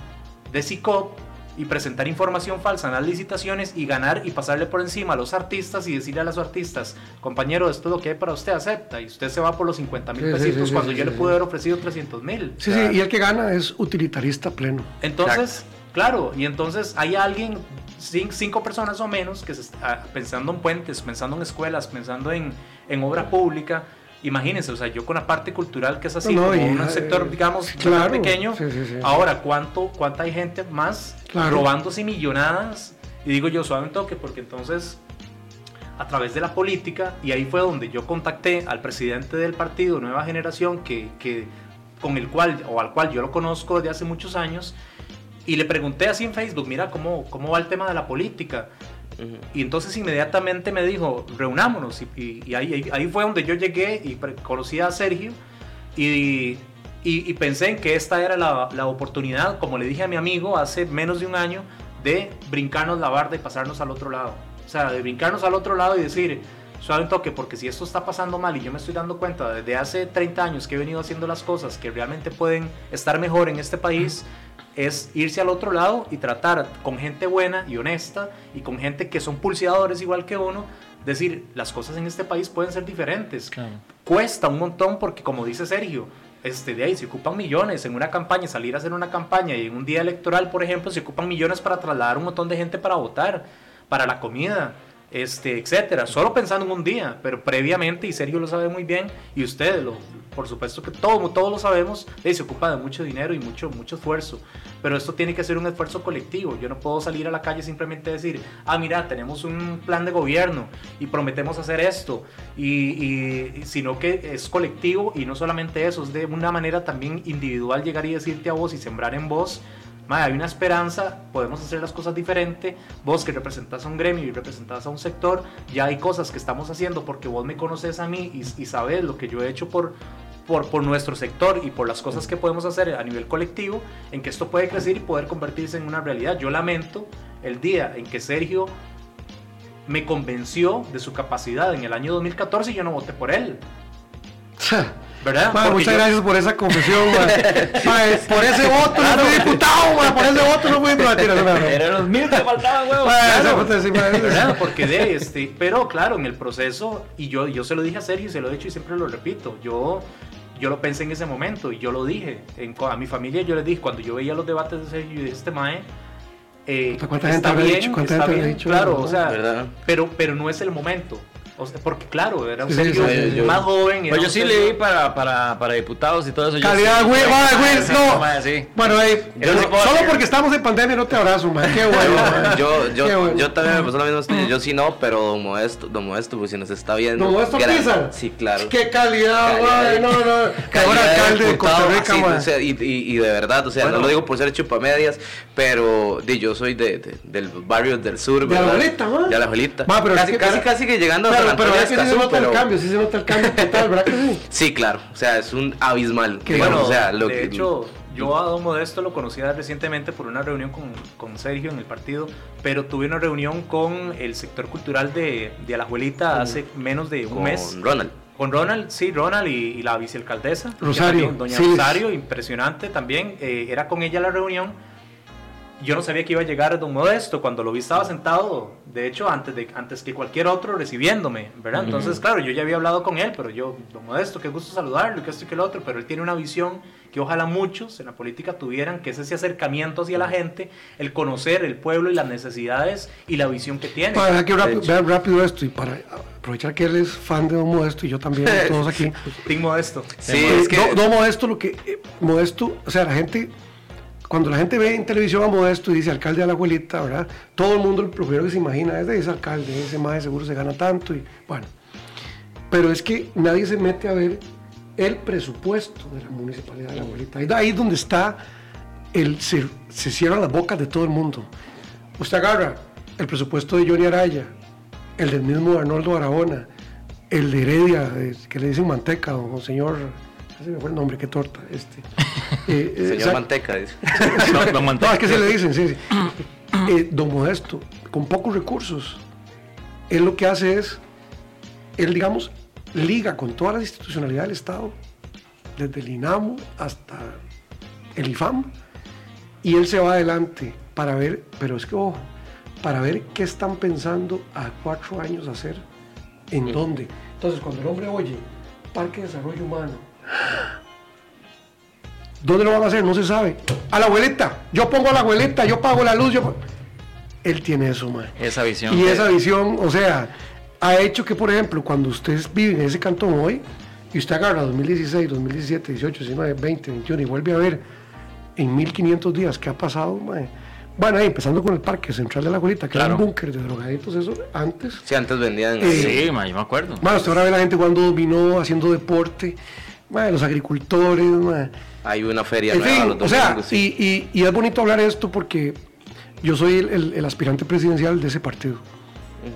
de CICOP y presentar información falsa en las licitaciones y ganar y pasarle por encima a los artistas y decirle a los artistas, compañero, esto es lo que hay para usted, acepta. Y usted se va por los 50 mil Sí, sí, pesitos sí, cuando sí, yo sí, le sí. pude haber ofrecido 300 mil. Sí, sí, y el que gana es utilitarista pleno. Entonces, claro, y entonces hay alguien, cin- cinco personas o menos, que se está pensando en puentes, pensando en escuelas, pensando en, en obra pública. Imagínense, o sea, yo con la parte cultural que es así, No, no, como y, un eh, sector, digamos, claro, pequeño. sí, sí, sí. Ahora, ¿cuánto, ¿cuánta hay gente más Claro. robándose millonadas? Y digo yo, suave un toque, porque entonces a través de la política, y ahí fue donde yo contacté al presidente del partido Nueva Generación, que, que- con el cual, o al cual yo lo conozco desde hace muchos años, y le pregunté así en Facebook, mira, ¿cómo, cómo va el tema de la política? Y entonces inmediatamente me dijo, reunámonos. Y, ahí, ahí- fue donde yo llegué y conocí a Sergio. Y, y- y pensé en que esta era la, la oportunidad, como le dije a mi amigo hace menos de un año, de brincarnos la barda y pasarnos al otro lado. O sea, de brincarnos al otro lado y decir, suave un toque, porque si esto está pasando mal y yo me estoy dando cuenta desde hace 30 años que he venido haciendo las cosas que realmente pueden estar mejor en este país, es irse al otro lado y tratar con gente buena y honesta y con gente que son pulseadores igual que uno, decir, las cosas en este país pueden ser diferentes. Claro. Cuesta un montón porque como dice Sergio, este, de ahí se ocupan millones en una campaña, salir a hacer una campaña y en un día electoral, por ejemplo, se ocupan millones para trasladar un montón de gente para votar, para la comida, este, etcétera. Solo pensando en un día, pero previamente, y Sergio lo sabe muy bien, y ustedes, lo, por supuesto que todo, todos lo sabemos, eh, se ocupa de mucho dinero y mucho, mucho esfuerzo. Pero esto tiene que ser un esfuerzo colectivo. Yo no puedo salir a la calle simplemente decir, ah, mira, tenemos un plan de gobierno y prometemos hacer esto, y, y- sino que es colectivo y no solamente eso, es de una manera también individual llegar y decirte a vos y sembrar en vos. "Mae, hay una esperanza, podemos hacer las cosas diferente. Vos que representas a un gremio y representas a un sector, ya hay cosas que estamos haciendo porque vos me conoces a mí y, y sabes lo que yo he hecho por, por, por nuestro sector y por las cosas que podemos hacer a nivel colectivo, en que esto puede crecer y poder convertirse en una realidad. Yo lamento el día en que Sergio me convenció de su capacidad en el año 2014 y yo no voté por él, ¿verdad? Ma, muchas yo- gracias por esa confesión, ma. Ma, por ese voto no fui diputado, ma, por ese voto no fui no, mentira, no, no. Eran los mil que faltaban, huevos. Claro. Porque de este, pero claro, en el proceso, y yo, yo se lo dije a Sergio y se lo he dicho y siempre lo repito, yo yo lo pensé en ese momento y yo lo dije. En, a mi familia yo les dije, cuando yo veía los debates de Sergio y de este Mae, eh, ¿Cuánta gente habrá dicho? ¿Cuánta está gente bien, dicho? Claro, o sea, ¿Verdad? pero, pero no es el momento. O sea, porque claro, era un Sí, sí, Sergio sí, yo- más joven. Pues yo sí leí para, para, para diputados y todo eso. Calidad, sí- güey, güey, no. Bueno, Yo sí puedo solo decir. porque estamos en pandemia no te abrazo, man. Qué bueno. man. Yo, Qué yo, bueno. yo también me pasó misma experiencia. Yo sí no, pero Don Modesto, Don Modesto, pues si nos está viendo. ¿Don Modesto Pizar? Sí, claro. Qué calidad, güey. No, no. Calidad alcalde de Costa Rica, así, man. o sea, y, y- y de verdad, o sea, Bueno. no lo digo por ser chupamedias, pero yo soy de, de- del barrio del sur, De la ¿verdad? abuelita, man. De la abuelita. Casi, casi, casi que llegando a Pero, pero que sí se nota el pero- cambio, sí se nota el cambio total, ¿verdad que sí? Sí, claro, o sea, es un abismal. Que Bueno, o sea, lo de que- hecho, yo a Don Modesto lo conocía recientemente por una reunión con, con Sergio en el partido, pero tuve una reunión con el sector cultural de, de Alajuelita hace menos de un con mes. Ronald. Con Ronald, sí, Ronald y, y la vicealcaldesa. Rosario, también, Doña sí. Rosario, impresionante también. eh, era con ella la reunión. Yo no sabía que iba a llegar Don Modesto. Cuando lo vi estaba sentado, de hecho, antes, de, antes que cualquier otro recibiéndome, ¿verdad? Entonces, claro, yo ya había hablado con él, pero yo, Don Modesto, qué gusto saludarlo, que esto y que lo otro, pero él tiene una visión que ojalá muchos en la política tuvieran, que es ese acercamiento hacia la gente, el conocer el pueblo y las necesidades y la visión que tiene. Para que rápido, vean rápido esto y para aprovechar que él es fan de Don Modesto y yo también, todos aquí. Team Modesto. Sí, Eh, es que. no, no, Modesto, lo que. eh, Modesto, o sea, la gente. Cuando la gente ve en televisión a Modesto y dice alcalde de la abuelita, ¿verdad? Todo el mundo lo primero que se imagina es de ese alcalde, ese más seguro se gana tanto y bueno. Pero es que nadie se mete a ver el presupuesto de la municipalidad de la abuelita. Ahí, es donde está el. Se, cierran las bocas de todo el mundo. Usted agarra el presupuesto de Johnny Araya, el del mismo Arnoldo Aragona, el de Heredia, que le dicen Manteca, o señor, ese me fue el nombre, qué torta, este. Eh, eh, Señor Manteca, dice. Don- Don Manteca. no, es que se le dicen, sí, sí. Eh, don Modesto, con pocos recursos, él lo que hace es, él, digamos, liga con toda la institucionalidad del Estado, desde el INAMU hasta el IFAM, y él se va adelante para ver, pero es que ojo, para ver qué están pensando a cuatro años hacer, en dónde. Entonces, cuando el hombre oye Parque de Desarrollo Humano, ¿dónde lo van a hacer? No se sabe. A la abuelita, yo pongo a la abuelita, yo pago la luz, yo... Él tiene eso, man. Esa visión. Y esa visión, o sea, ha hecho que, por ejemplo, cuando usted vive en ese cantón hoy, y usted agarra 2016, 2017, 18, 19, 20, 21 y vuelve a ver en 1500 días qué ha pasado, mae. Bueno, ahí empezando con el Parque Central de la Abuelita, que era Claro. un búnker de drogaditos, eso antes. Sí, antes vendían. Eh, Sí, ma, yo me acuerdo. Bueno, usted ahora ve la gente jugando dominó, haciendo deporte, mae, los agricultores. Hay una feria En nueva fin, los o sea, sí. y, y- y es bonito hablar esto porque yo soy el, el- el aspirante presidencial de ese partido.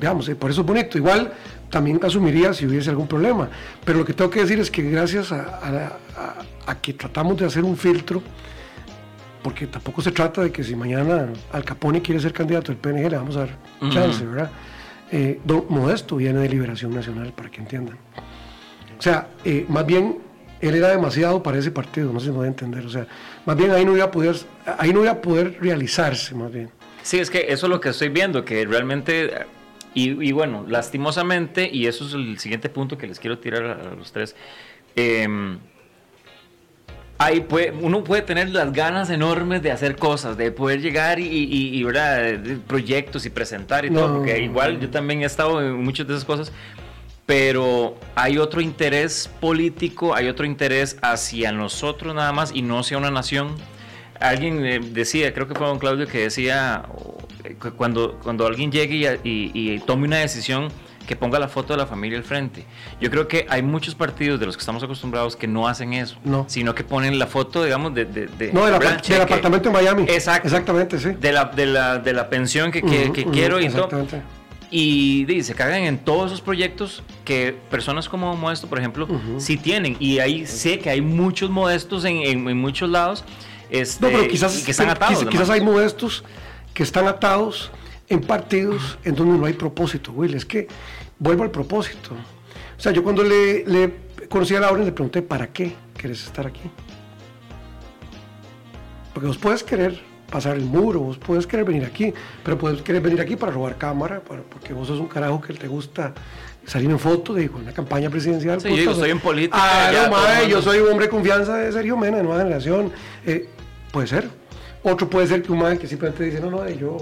Veamos, eh, por eso es bonito. Igual también asumiría si hubiese algún problema. Pero lo que tengo que decir es que gracias a, a la- a- a que tratamos de hacer un filtro, porque tampoco se trata de que si mañana Al Capone quiere ser candidato del PNG, le vamos a dar chance, ¿verdad? Eh, don Modesto viene de Liberación Nacional, para que entiendan. O sea, eh, más bien él era demasiado para ese partido, no se me va a entender. O sea, más bien ahí no iba a poder, ahí no iba a poder realizarse, más bien. Sí, es que eso es lo que estoy viendo, que realmente, y, y bueno, lastimosamente, y eso es el siguiente punto que les quiero tirar a, a los tres, em, hay, puede- uno puede tener las ganas enormes de hacer cosas, de poder llegar y, y- y, ¿verdad? proyectos y presentar y todo, No. porque igual yo también he estado en muchas de esas cosas, pero hay otro interés político, hay otro interés hacia nosotros nada más y no hacia una nación. Alguien eh, decía, creo que fue don Claudio, que decía, eh, cuando, cuando alguien llegue y, y- y tome una decisión, que ponga la foto de la familia al frente. Yo creo que hay muchos partidos de los que estamos acostumbrados que no hacen eso, No. sino que ponen la foto, digamos, de... de, de- No, del, apartamento en Miami. Exacto. Exactamente, sí. De la, de la, de la pensión que, quiero y todo. Y se cagan en todos esos proyectos que personas como Modesto, por ejemplo, sí tienen. Y ahí sé que hay muchos modestos en, en- en muchos lados. Este, No, pero quizás, que están atados. quizás, hay modestos que están atados en partidos en donde no hay propósito, Will. Es que vuelvo al propósito. O sea, yo cuando le, le conocí a Laura le pregunté, ¿para qué quieres estar aquí? Porque vos puedes querer pasar el muro, vos puedes querer venir aquí, pero puedes querer venir aquí para robar cámara, para- porque vos sos un carajo que te gusta salir en foto de una campaña presidencial. Sí, yo digo, estoy en política, Ah, ya, no, yo soy un hombre de confianza de Sergio Mena, de nueva generación. Eh, puede ser. Otro puede ser que un mae que simplemente dice, no, no, eh, yo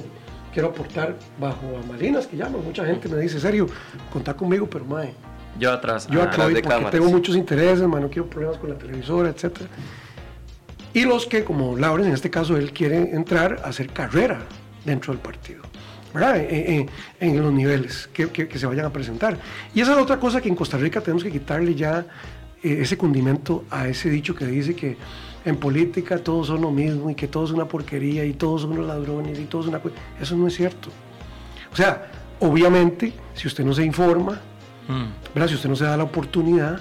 quiero aportar bajo bambalinas, que llaman. Mucha gente me dice, Sergio, contá conmigo, pero mae, Yo atrás. yo ah, de porque cámaras. tengo muchos intereses, man, no quiero problemas con la televisora, etc. Y los que, como Lauren, en este caso, él quiere entrar a hacer carrera dentro del partido, ¿verdad? En, en- en los niveles que, que- que se vayan a presentar. Y esa es otra cosa que en Costa Rica tenemos que quitarle ya eh, ese condimento a ese dicho que dice que en política todos son lo mismo y que todo es una porquería y todos son unos ladrones y todo es una... Eso no es cierto. O sea, obviamente, si usted no se informa, mm, ¿verdad? Si usted no se da la oportunidad,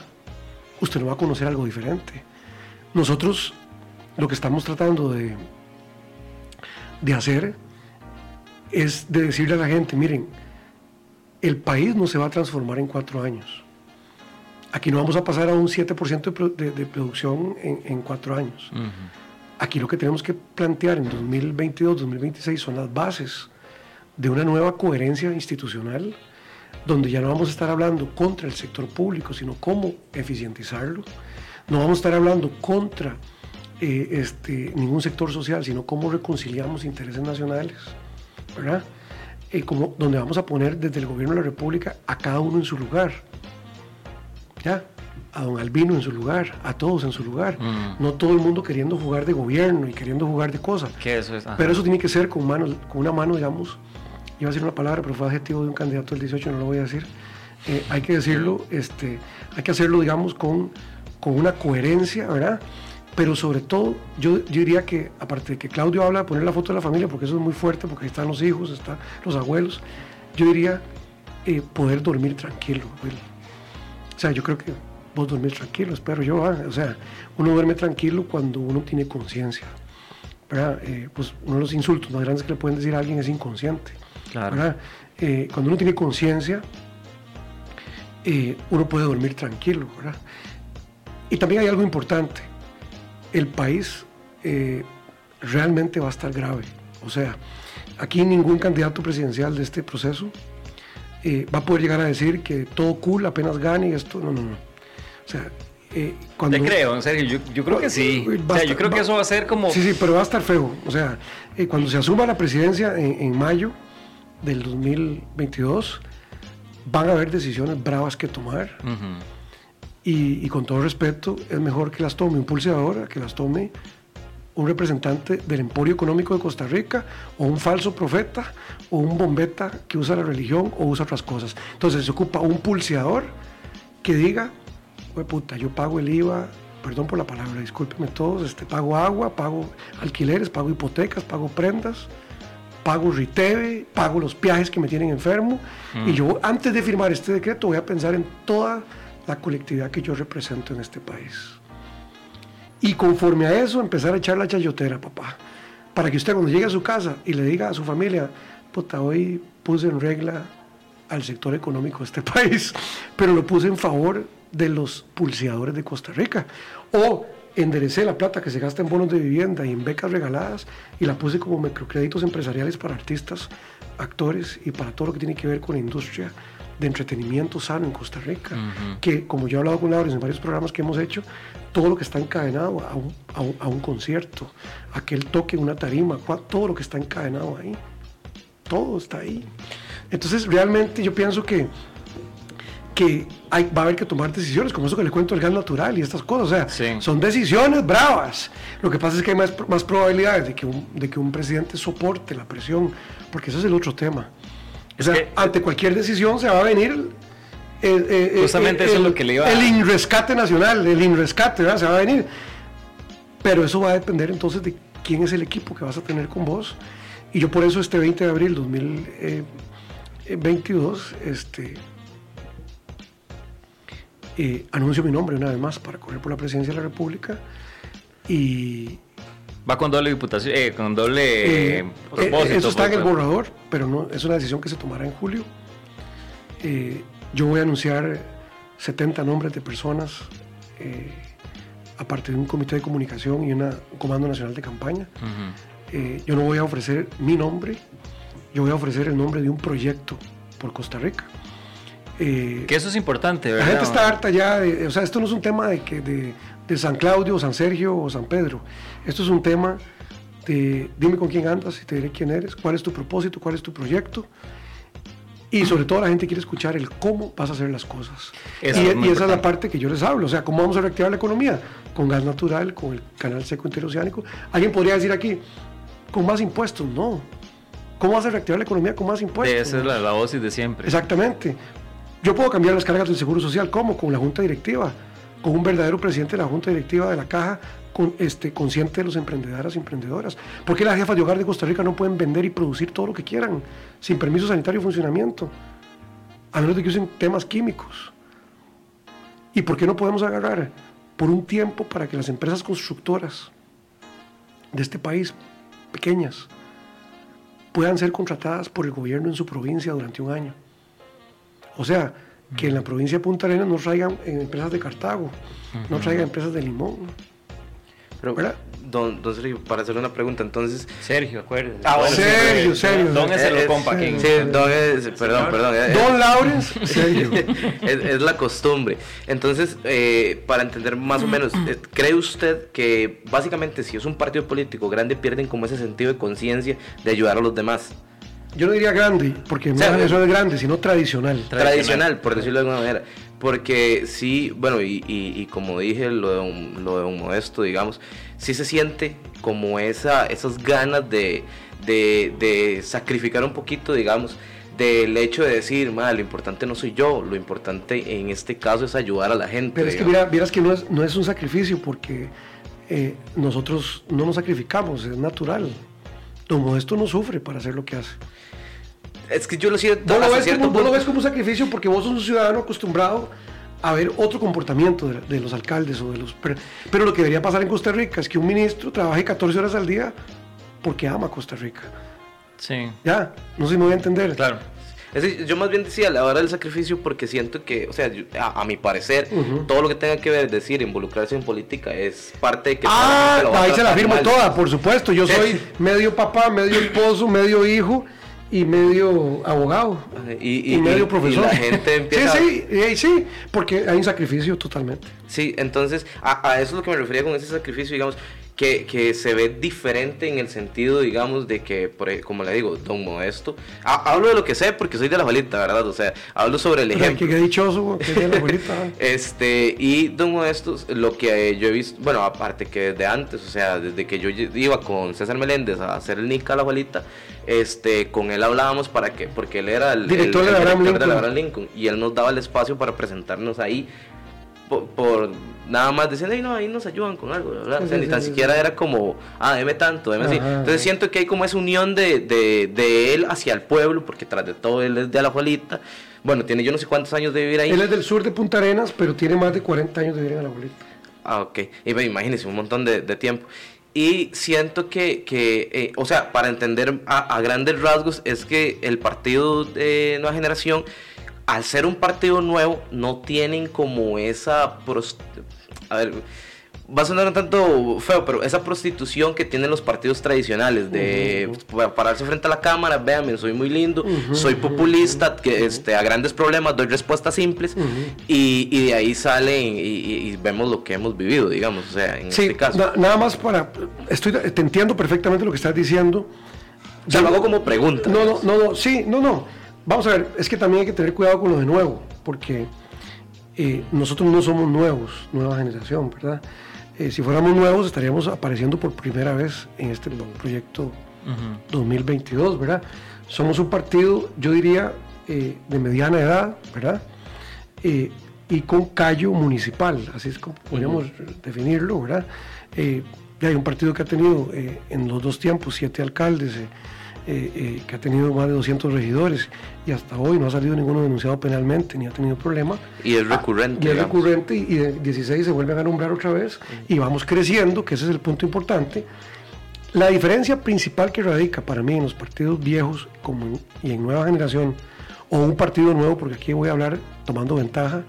usted no va a conocer algo diferente. Nosotros lo que estamos tratando de, de hacer es de decirle a la gente, miren, el país no se va a transformar en cuatro años. Aquí no vamos a pasar a un 7% de, de- de producción en, en cuatro años. Aquí lo que tenemos que plantear en 2022, 2026 son las bases de una nueva coherencia institucional, donde ya no vamos a estar hablando contra el sector público, sino cómo eficientizarlo. No vamos a estar hablando contra eh, este, ningún sector social, sino cómo reconciliamos intereses nacionales, ¿verdad? Eh, como, donde vamos a poner desde el gobierno de la República a cada uno en su lugar. ¿Ya? A don Albino en su lugar, a todos en su lugar. Mm. No todo el mundo queriendo jugar de gobierno y queriendo jugar de cosas. Que eso es. Pero eso tiene que ser con, manos, con una mano, digamos, iba a decir una palabra, pero fue adjetivo de un candidato del 18, no lo voy a decir. Eh, hay que decirlo, este, hay que hacerlo, digamos, con, con una coherencia, ¿verdad? Pero sobre todo, yo, yo diría que, aparte de que Claudio habla de poner la foto de la familia, porque eso es muy fuerte, porque ahí están los hijos, están los abuelos, yo diría eh, poder dormir tranquilo. O sea, yo creo que vos dormir tranquilo, espero yo. ah, O sea, uno duerme tranquilo cuando uno tiene conciencia. Eh, pues uno de los insultos más grandes que le pueden decir a alguien es inconsciente. Claro. Eh, cuando uno tiene conciencia, uno puede dormir tranquilo. ¿verdad? Y también hay algo importante. El país eh, realmente va a estar grave. O sea, aquí ningún candidato presidencial de este proceso eh, va a poder llegar a decir que todo cool apenas gane y esto. No, no, no. O sea, eh, cuando. Te creo, en serio, yo, yo creo que sí. Uy, O sea, yo creo que va- eso va a ser como... Sí, sí, pero va a estar feo. O sea, eh, cuando se asuma la presidencia en, en mayo del 2022, van a haber decisiones bravas que tomar. Ujú. Y, y con todo respeto, es mejor que las tome un pulseador que las tome un representante del emporio económico de Costa Rica, o un falso profeta, o un bombeta que usa la religión o usa otras cosas. Entonces se ocupa un pulseador que diga, "Hue puta, yo pago el IVA, perdón por la palabra, discúlpenme todos, este, pago agua, pago alquileres, pago hipotecas, pago prendas, pago RITEVE, pago los viajes que me tienen enfermo, y yo antes de firmar este decreto voy a pensar en toda la colectividad que yo represento en este país. Y conforme a eso, empezar a echar la chayotera, papá. Para que usted cuando llegue a su casa y le diga a su familia, puta, hoy puse en regla al sector económico de este país, pero lo puse en favor de los pulseadores de Costa Rica. O enderecé la plata que se gasta en bonos de vivienda y en becas regaladas y la puse como microcréditos empresariales para artistas, actores y para todo lo que tiene que ver con la industria de entretenimiento sano en Costa Rica. Que, como yo he hablado con Laura en varios programas que hemos hecho, todo lo que está encadenado a un, a un- a un concierto, a que él toque una tarima, todo lo que está encadenado ahí, todo está ahí. Entonces, realmente yo pienso que que hay, va a haber que tomar decisiones, como eso que le cuento del gas natural y estas cosas. O sea, Sí. son decisiones bravas. Lo que pasa es que hay más, más probabilidades de que, un, de que un presidente soporte la presión, porque ese es el otro tema. O sea, que- ante cualquier decisión se va a venir. el- el- el- Justamente eso es lo que le iba a- El inrescate nacional, el inrescate, ¿verdad? Se va a venir. Pero eso va a depender entonces de quién es el equipo que vas a tener con vos. Y yo por eso este 20 de abril 2022, este, eh, anuncio mi nombre una vez más para correr por la presidencia de la República. Y Va con doble diputación, eh, con doble eh, eh, eh, propósito. eso está en el pues, borrador, pero no, es una decisión que se tomará en julio. Eh, yo voy a anunciar 70 nombres de personas, eh, aparte de un comité de comunicación y una- un comando nacional de campaña. Yo no voy a ofrecer mi nombre, yo voy a ofrecer el nombre de un proyecto por Costa Rica. Que eso es importante, la ¿verdad? gente está harta ya, de- o sea, esto no es un tema de, que, de, de San Claudio, San Sergio o San Pedro. Esto es un tema de dime con quién andas y te diré quién eres, cuál es tu propósito, cuál es tu proyecto. Y sobre todo la gente quiere escuchar el cómo vas a hacer las cosas. Eso y es muy y esa es la parte que yo les hablo, o sea, cómo vamos a reactivar la economía. Con gas natural, con el canal seco interoceánico. Alguien podría decir aquí, con más impuestos, no. ¿Cómo vas a reactivar la economía con más impuestos? Esa es la, la dosis de siempre. Exactamente. Yo puedo cambiar las cargas del Seguro Social, ¿cómo? Con la Junta Directiva, con un verdadero presidente de la Junta Directiva de la Caja, con, este, consciente de los emprendedoras y emprendedoras. ¿Por qué las jefas de hogar de Costa Rica no pueden vender y producir todo lo que quieran, sin permiso sanitario y funcionamiento? A menos de que usen temas químicos. ¿Y por qué no podemos agarrar por un tiempo para que las empresas constructoras de este país, pequeñas, puedan ser contratadas por el gobierno en su provincia durante un año? O sea, que en la provincia de Punta Arenas no traigan eh, empresas de Cartago, no traigan empresas de Limón. Pero, ¿Verdad? don, don Sergio, para hacer una pregunta, entonces... Sergio, acuérdese. Ah, bueno, Serio, serio. Don es el Eh, compa eh, aquí. Sí, don es, perdón, perdón. eh, Don Lawrence, serio. es, es la costumbre. Entonces, eh, para entender más o menos, ¿cree usted que básicamente si es un partido político grande pierden como ese sentido de conciencia de ayudar a los demás? Yo no diría grande, porque no sea, es eso de grande, sino tradicional. Tradicional, por decirlo de alguna manera. Porque sí, bueno, y, y- y como dije, lo de, un, lo de un modesto, digamos, sí se siente como esa, esas ganas de, de, de sacrificar un poquito, digamos, del hecho de decir, "Ma, lo importante no soy yo, lo importante en este caso es ayudar a la gente. Pero es que digamos". mira, vieras que no es, no es un sacrificio, porque eh, nosotros no nos sacrificamos, es natural. Don Modesto no sufre para hacer lo que hace. Es que yo lo siento Vos lo, ves cierto como, vos lo punto. ves como un sacrificio porque vos sos un ciudadano acostumbrado a ver otro comportamiento de, de los alcaldes o de los... Pero, pero lo que debería pasar en Costa Rica es que un ministro trabaje 14 horas al día porque ama Costa Rica. Sí, Ya, no sé si me voy a entender. claro. Es decir, yo más bien decía la hora del sacrificio porque siento que, o sea, yo- a, a mi parecer, todo lo que tenga que ver, decir, involucrarse en política es parte de que... Ah, la ahí se la firmo mal. toda, por supuesto. Yo soy medio papá, medio esposo, medio hijo y medio abogado. Y, Y, y- medio y- profesor. y la gente empieza... Sí, sí, sí, porque hay un sacrificio totalmente. Sí, entonces a, a eso es lo que me refería con ese sacrificio, digamos, que, que se ve diferente en el sentido, digamos, de que, por, como le digo, don Modesto, ha- hablo de lo que sé porque soy de la abuelita, ¿verdad? O sea, hablo sobre el ejemplo. que qué dichoso, que sea la abuelita. Este, y Don Modesto, lo que yo he visto, bueno, aparte que desde antes, o sea, desde que yo iba con César Meléndez a hacer el Nica a la abuelita, este, con él hablábamos para que, porque él era el Director el- de el Abraham director de la. Abraham Lincoln, y él nos daba el espacio para presentarnos ahí, por, por nada más diciendo, "Ay, no, ahí nos ayudan con algo, ¿verdad? O sea, Sí, ni sí, tan sí, siquiera sí. era como, ah, deme tanto, deme así. Entonces ajá. siento que hay como esa unión de, de, de él hacia el pueblo, porque tras de todo él es de la abuelita. Bueno, tiene yo no sé cuántos años de vivir ahí. Él es del sur de Punta Arenas, pero tiene más de 40 años de vivir en la abuelita. Ah, ok. Y imagínense, un montón de, de tiempo. Y siento que, que eh, o sea, para entender a, a grandes rasgos, es que el partido de Nueva Generación, al ser un partido nuevo, no tienen como esa... A ver, va a sonar un tanto feo, pero esa prostitución que tienen los partidos tradicionales de pa- pararse frente a la cámara, véanme, soy muy lindo, soy populista, que este, a grandes problemas doy respuestas simples y, y de ahí salen y, vemos lo que hemos vivido, digamos, o sea, en Sí, este caso. na- nada más para... Estoy, te entiendo perfectamente lo que estás diciendo. o sea, lo hago como pregunta. No, no, no, no, sí, no, no. Vamos a ver, es que también hay que tener cuidado con lo de nuevo, porque eh, nosotros no somos nuevos, nueva generación, ¿verdad? Eh, si fuéramos nuevos estaríamos apareciendo por primera vez en este proyecto 2022, ¿verdad? Somos un partido, yo diría, eh, de mediana edad, ¿verdad? Eh, y con callo municipal, así es como podríamos definirlo, ¿verdad? Ya hay un partido que ha tenido en los dos tiempos siete alcaldes, eh, eh, que ha tenido más de 200 regidores y hasta hoy no ha salido ninguno denunciado penalmente ni ha tenido problema. Y es recurrente. Y es digamos. recurrente y, y de 16 se vuelven a nombrar otra vez y vamos creciendo, que ese es el punto importante. La diferencia principal que radica para mí en los partidos viejos como en- y en nueva generación, o un partido nuevo, porque aquí voy a hablar tomando ventaja,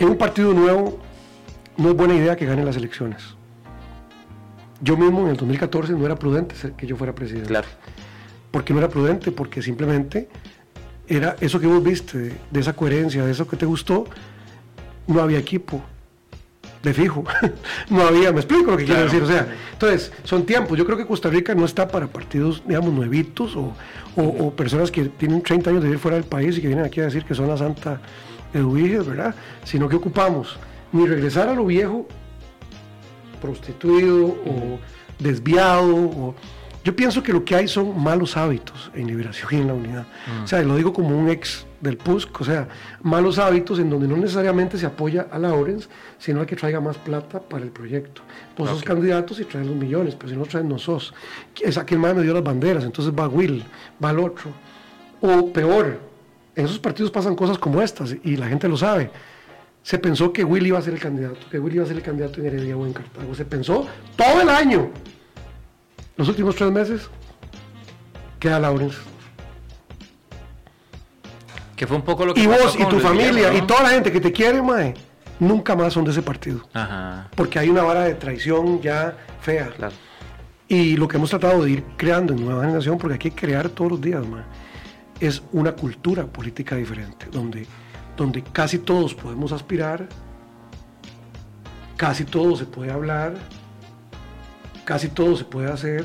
en un partido nuevo no es buena idea que gane las elecciones. Yo mismo en el 2014 no era prudente ser que yo fuera presidente. Claro. ¿Por qué no era prudente? Porque simplemente era eso que vos viste, de, de esa coherencia, de eso que te gustó, no había equipo de fijo. no había, me explico lo que quiero decir. O sea, entonces, son tiempos. Yo creo que Costa Rica no está para partidos, digamos, nuevitos o, o- o personas que tienen 30 años de vivir fuera del país y que vienen aquí a decir que son la Santa Eduviges, ¿verdad? Sino que ocupamos ni regresar a lo viejo, prostituido o desviado. O... Yo pienso que lo que hay son malos hábitos en liberación y en la unidad. O sea, lo digo como un ex del PUSC, o sea, malos hábitos en donde no necesariamente se apoya a Lawrence, sino a que traiga más plata para el proyecto. Vos sos candidatos y traes los millones, pero si no traes no sos. Es aquel más me dio las banderas, entonces va Will, va el otro. O peor, en esos partidos pasan cosas como estas y la gente lo sabe. Se pensó que Will iba a ser el candidato, que Will iba a ser el candidato en Heredia o en Cartago. Se pensó todo el año. Los últimos tres meses queda Lawrence. Que fue un poco lo que Y pasó vos y tu Luis familia Guillermo, y toda la gente que te quiere, mae, nunca más son de ese partido. Ajá. Porque hay una vara de traición ya fea. Claro. Y lo que hemos tratado de ir creando en Nueva Generación, porque hay que crear todos los días, mae, es una cultura política diferente, donde, donde casi todos podemos aspirar, casi todo se puede hablar, casi todo se puede hacer,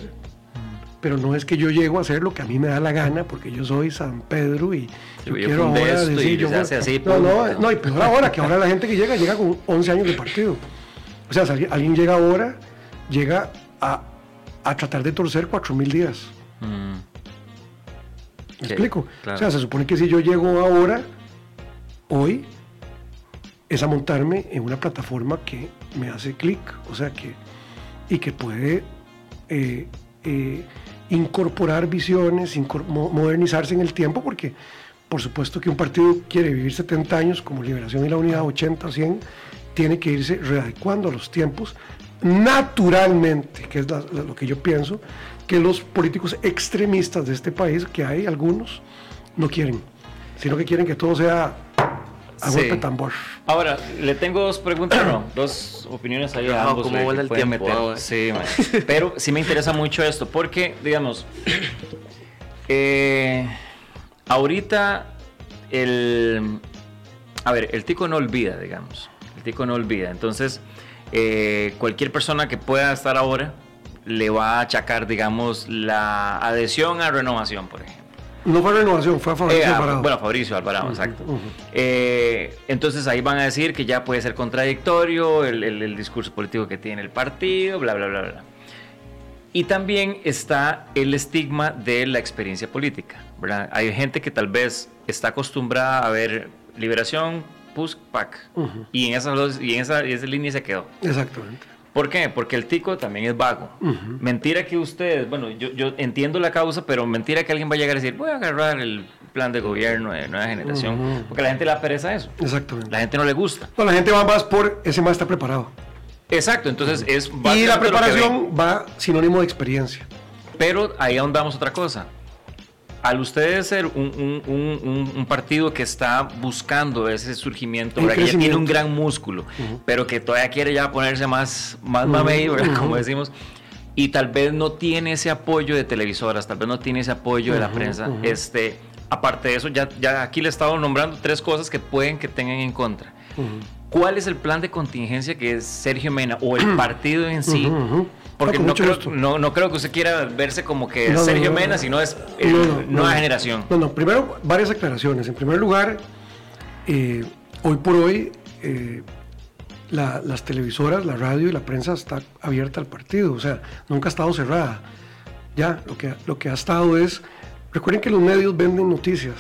pero no es que yo llego a hacer lo que a mí me da la gana, porque yo soy San Pedro y yo, yo quiero ahora decir, yo así, no, no, no, y peor ahora, que ahora la gente que llega, llega con 11 años de partido. O sea, si alguien, alguien llega ahora, llega a, a tratar de torcer 4.000 días. Mm. ¿Me Sí, explico? claro. O sea, se supone que si yo llego ahora, hoy, es a montarme en una plataforma que me hace clic, o sea, que, y que puede eh, eh, incorporar visiones, modernizarse en el tiempo, porque por supuesto que un partido quiere vivir 70 años como Liberación y la Unidad, 80, 100, tiene que irse readecuando a los tiempos naturalmente, que es la- la- lo que yo pienso, que los políticos extremistas de este país, que hay algunos, no quieren, sino que quieren que todo sea a Sí. golpe de tambor. Ahora, le tengo dos preguntas, no, dos opiniones ahí a No, ambos. cómo vuela el tiempo, meter. ah. Sí, man. pero sí me interesa mucho esto, porque, digamos, eh, ahorita el... A ver, el tico no olvida, digamos. El tico no olvida. Entonces, eh, cualquier persona que pueda estar ahora le va a achacar, digamos, la adhesión a renovación, por ejemplo. No fue renovación, fue a favor Eh, ah, Alvarado. bueno, Fabricio Alvarado, exacto. Eh, entonces ahí van a decir que ya puede ser contradictorio el, el- el discurso político que tiene el partido, bla, bla, bla, bla. Y también está el estigma de la experiencia política, ¿verdad? Hay gente que tal vez está acostumbrada a ver Liberación, PUSC, PAC, y en esas y en esa, y esa línea se quedó. Exactamente. ¿Por qué? Porque el tico también es vago. Mentira que ustedes, bueno, yo, yo entiendo la causa, pero mentira que alguien vaya a llegar a decir, voy a agarrar el plan de gobierno de nueva generación, porque la gente le pereza eso. Exactamente. La gente no le gusta. No, la gente va más por ese más está preparado. Exacto, entonces es Y la preparación va sinónimo de experiencia. Pero ahí ahondamos otra cosa. Al ustedes ser un, un- un- un- partido que está buscando ese surgimiento, que ya tiene un gran músculo, pero que todavía quiere ya ponerse más, más mamey, como decimos, y tal vez no tiene ese apoyo de televisoras, tal vez no tiene ese apoyo de la prensa, este, aparte de eso, ya, ya aquí le he estado nombrando tres cosas que pueden que tengan en contra. ¿Cuál es el plan de contingencia que es Sergio Mena o el partido en sí? Porque no mucho creo, gusto. no, no creo que usted quiera verse como que No, Sergio no, Mena, no. sino es eh, No, no, nueva no. generación. No, no, primero varias aclaraciones. En primer lugar, eh, hoy por hoy eh, la- las televisoras, la radio y la prensa está abierta al partido, o sea, nunca ha estado cerrada. Ya, lo que, lo que ha estado es, recuerden que los medios venden noticias,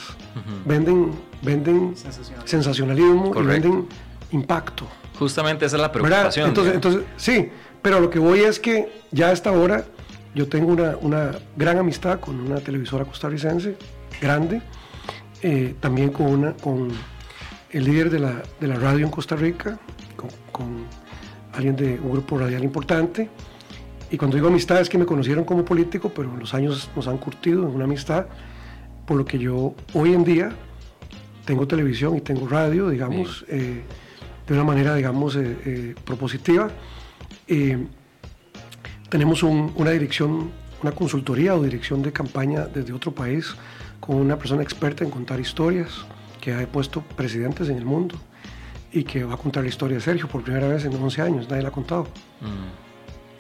venden, venden Sensacionalismo. sensacionalismo y venden impacto. Justamente esa es la ¿verdad? preocupación. Entonces, entonces, sí, pero lo que voy es que ya a esta hora yo tengo una, una gran amistad con una televisora costarricense grande, eh, también con, una, con el líder de la, de la radio en Costa Rica, con, con alguien de un grupo radial importante. Y cuando digo amistad es que me conocieron como político, pero los años nos han curtido en una amistad, por lo que yo hoy en día tengo televisión y tengo radio, digamos, eh, de una manera, digamos, eh, eh, propositiva. Eh, tenemos un- una dirección, una consultoría o dirección de campaña desde otro país con una persona experta en contar historias, que ha puesto presidentes en el mundo y que va a contar la historia de Sergio por primera vez en 11 años, nadie la ha contado.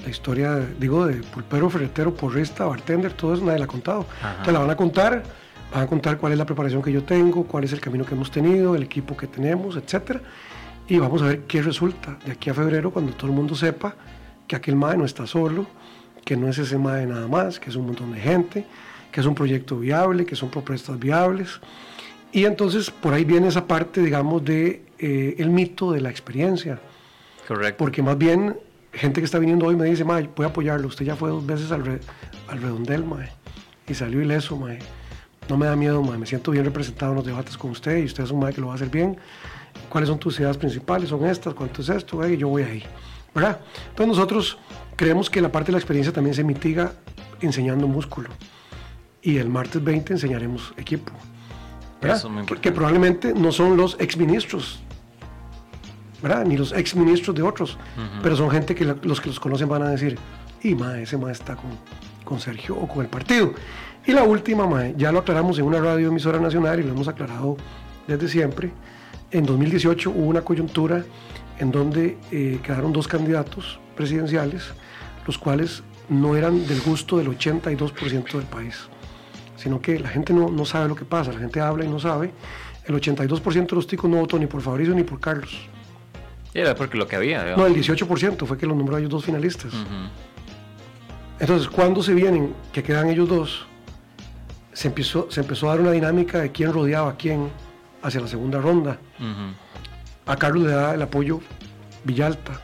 La historia, digo, de pulpero, ferretero, porrista, bartender, todo eso nadie la ha contado. Entonces la van a contar, van a contar cuál es la preparación que yo tengo, cuál es el camino que hemos tenido, el equipo que tenemos, etcétera. Y vamos a ver qué resulta de aquí a febrero cuando todo el mundo sepa que aquel MAE no está solo, que no es ese MAE nada más, que es un montón de gente, que es un proyecto viable, que son propuestas viables. Y entonces por ahí viene esa parte, digamos, de eh, el mito de la experiencia. Correcto. Porque más bien, gente que está viniendo hoy me dice, mae, voy a apoyarlo. Usted ya fue dos veces al, re- al redondel, mae. Y salió ileso, mae. No me da miedo, mae. Me siento bien representado en los debates con usted y usted es un mae que lo va a hacer bien. ¿Cuáles son tus ideas principales? ¿Son estas? ¿Cuánto es esto? Y yo voy ahí. ¿Verdad? Entonces nosotros creemos que la parte de la experiencia también se mitiga enseñando músculo. Y el martes 20 enseñaremos equipo. ¿verdad? Eso es muy Que- probablemente no son los exministros ¿verdad? Ni los ex ministros de otros, pero son gente que la- los que los conocen van a decir, y ma, ese ma está con, con Sergio o con el partido. Y la última, ma, ya lo aclaramos en una radio emisora nacional y lo hemos aclarado desde siempre. En 2018 hubo una coyuntura en donde eh, quedaron dos candidatos presidenciales, los cuales no eran del gusto del 82% del país, sino que la gente no, no sabe lo que pasa, la gente habla y no sabe. El 82% de los ticos no votó ni por Fabricio ni por Carlos. Era porque lo que había. ¿no? No, el 18% fue que los nombró a ellos dos finalistas. Entonces, cuando se vienen, que quedan ellos dos, se empezó, se empezó a dar una dinámica de quién rodeaba a quién hacia la segunda ronda. A Carlos le da el apoyo Villalta.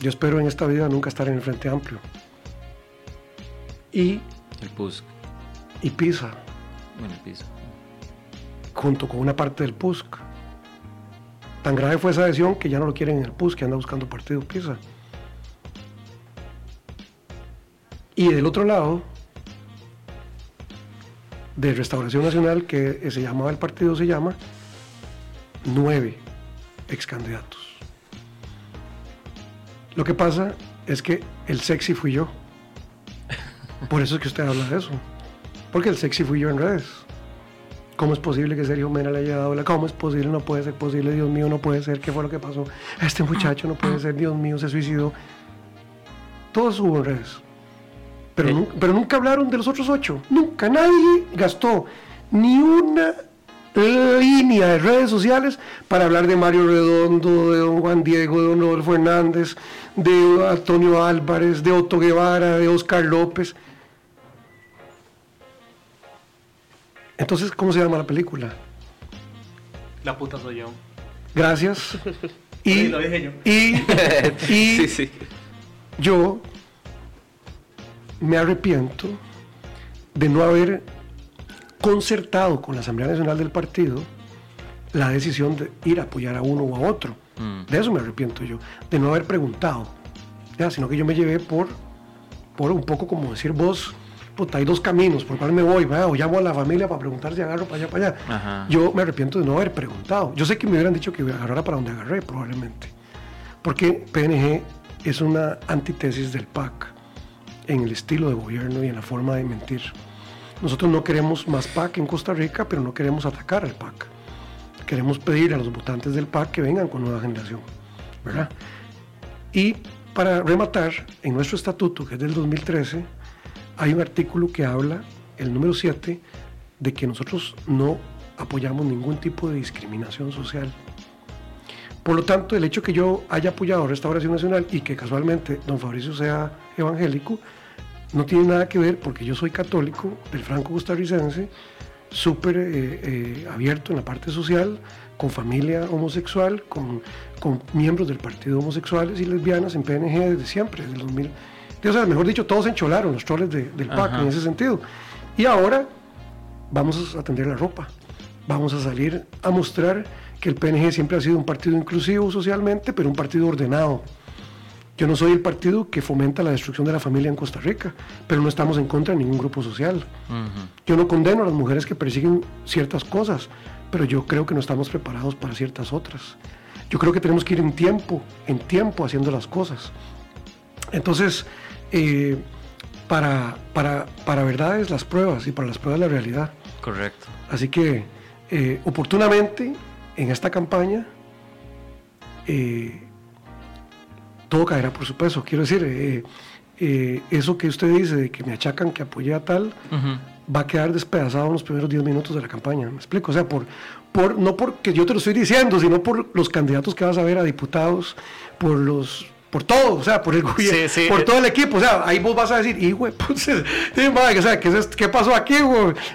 Yo espero en esta vida nunca estar en el Frente Amplio. Y, El PUSC. y Pisa, Bueno, el piso. junto con una parte del PUSC. Tan grave fue esa adhesión que ya no lo quieren en el PUSC, que anda buscando partido Pisa. Y del otro lado, de Restauración Nacional, que se llamaba el partido, se llama, nueve ex candidatos. Lo que pasa es que el sexy fui yo. Por eso es que usted habla de eso. Porque el sexy fui yo en redes. ¿Cómo es posible que Sergio Mena le haya dado la... ¿Cómo es posible? No puede ser posible. Dios mío, no puede ser. ¿Qué fue lo que pasó? Este muchacho no puede ser. Dios mío, se suicidó. Todo hubo en redes. Pero, nu- pero nunca hablaron de los otros ocho. Nunca. Nadie gastó ni una línea de redes sociales para hablar de Mario Redondo, de don Juan Diego, de don Rodolfo Hernández, de Antonio Álvarez, de Otto Guevara, de Oscar López. Entonces, ¿cómo se llama la película? La puta soy yo. Gracias. Y, Sí, lo dije yo. y, y Sí, sí. yo me arrepiento de no haber concertado con la Asamblea Nacional del partido la decisión de ir a apoyar a uno o a otro. Mm. De eso me arrepiento yo, de no haber preguntado, ya, sino que yo me llevé por, por un poco como decir vos, puta, hay dos caminos, por cuál me voy, ¿verdad? o llamo a la familia para preguntar si agarro para allá, para allá. Ajá. Yo me arrepiento de no haber preguntado. Yo sé que me hubieran dicho que agarrara para donde agarré, probablemente. Porque PNG es una antítesis del PAC en el estilo de gobierno y en la forma de mentir. Nosotros no queremos más PAC en Costa Rica, pero no queremos atacar al PAC. Queremos pedir a los votantes del PAC que vengan con nueva generación, ¿verdad? Y para rematar, en nuestro estatuto, que es del 2013, hay un artículo que habla, el número 7, de que nosotros no apoyamos ningún tipo de discriminación social. Por lo tanto, el hecho que yo haya apoyado Restauración Nacional y que casualmente don Fabricio sea evangélico, no tiene nada que ver porque yo soy católico del franco costarricense, súper eh, eh, abierto en la parte social, con familia homosexual, con, con miembros del partido homosexuales y lesbianas en PNG desde siempre, desde el 2000. O sea, mejor dicho, todos se encholaron, los troles de- del PAC Ajá. en ese sentido. Y ahora vamos a atender la ropa. Vamos a salir a mostrar que el PNG siempre ha sido un partido inclusivo socialmente, pero un partido ordenado. Yo no soy el partido que fomenta la destrucción de la familia en Costa Rica, pero no estamos en contra de ningún grupo social. Ujú. Yo no condeno a las mujeres que persiguen ciertas cosas, pero yo creo que no estamos preparados para ciertas otras. Yo creo que tenemos que ir en tiempo, en tiempo haciendo las cosas. Entonces, eh, para, para, para verdades las pruebas y para las pruebas la realidad. Correcto. Así que eh, oportunamente en esta campaña eh, todo caerá por su peso. Quiero decir, eh, eh, eso que usted dice de que me achacan que apoyé a tal, va a quedar despedazado en los primeros 10 minutos de la campaña. ¿Me explico? O sea, por, por, no porque yo te lo estoy diciendo, sino por los candidatos que vas a ver a diputados, por los por todo, o sea, por el gobierno, Sí, sí. por todo el equipo, o sea, ahí vos vas a decir, pues, sí, madre, o sea, ¿qué, pasó aquí?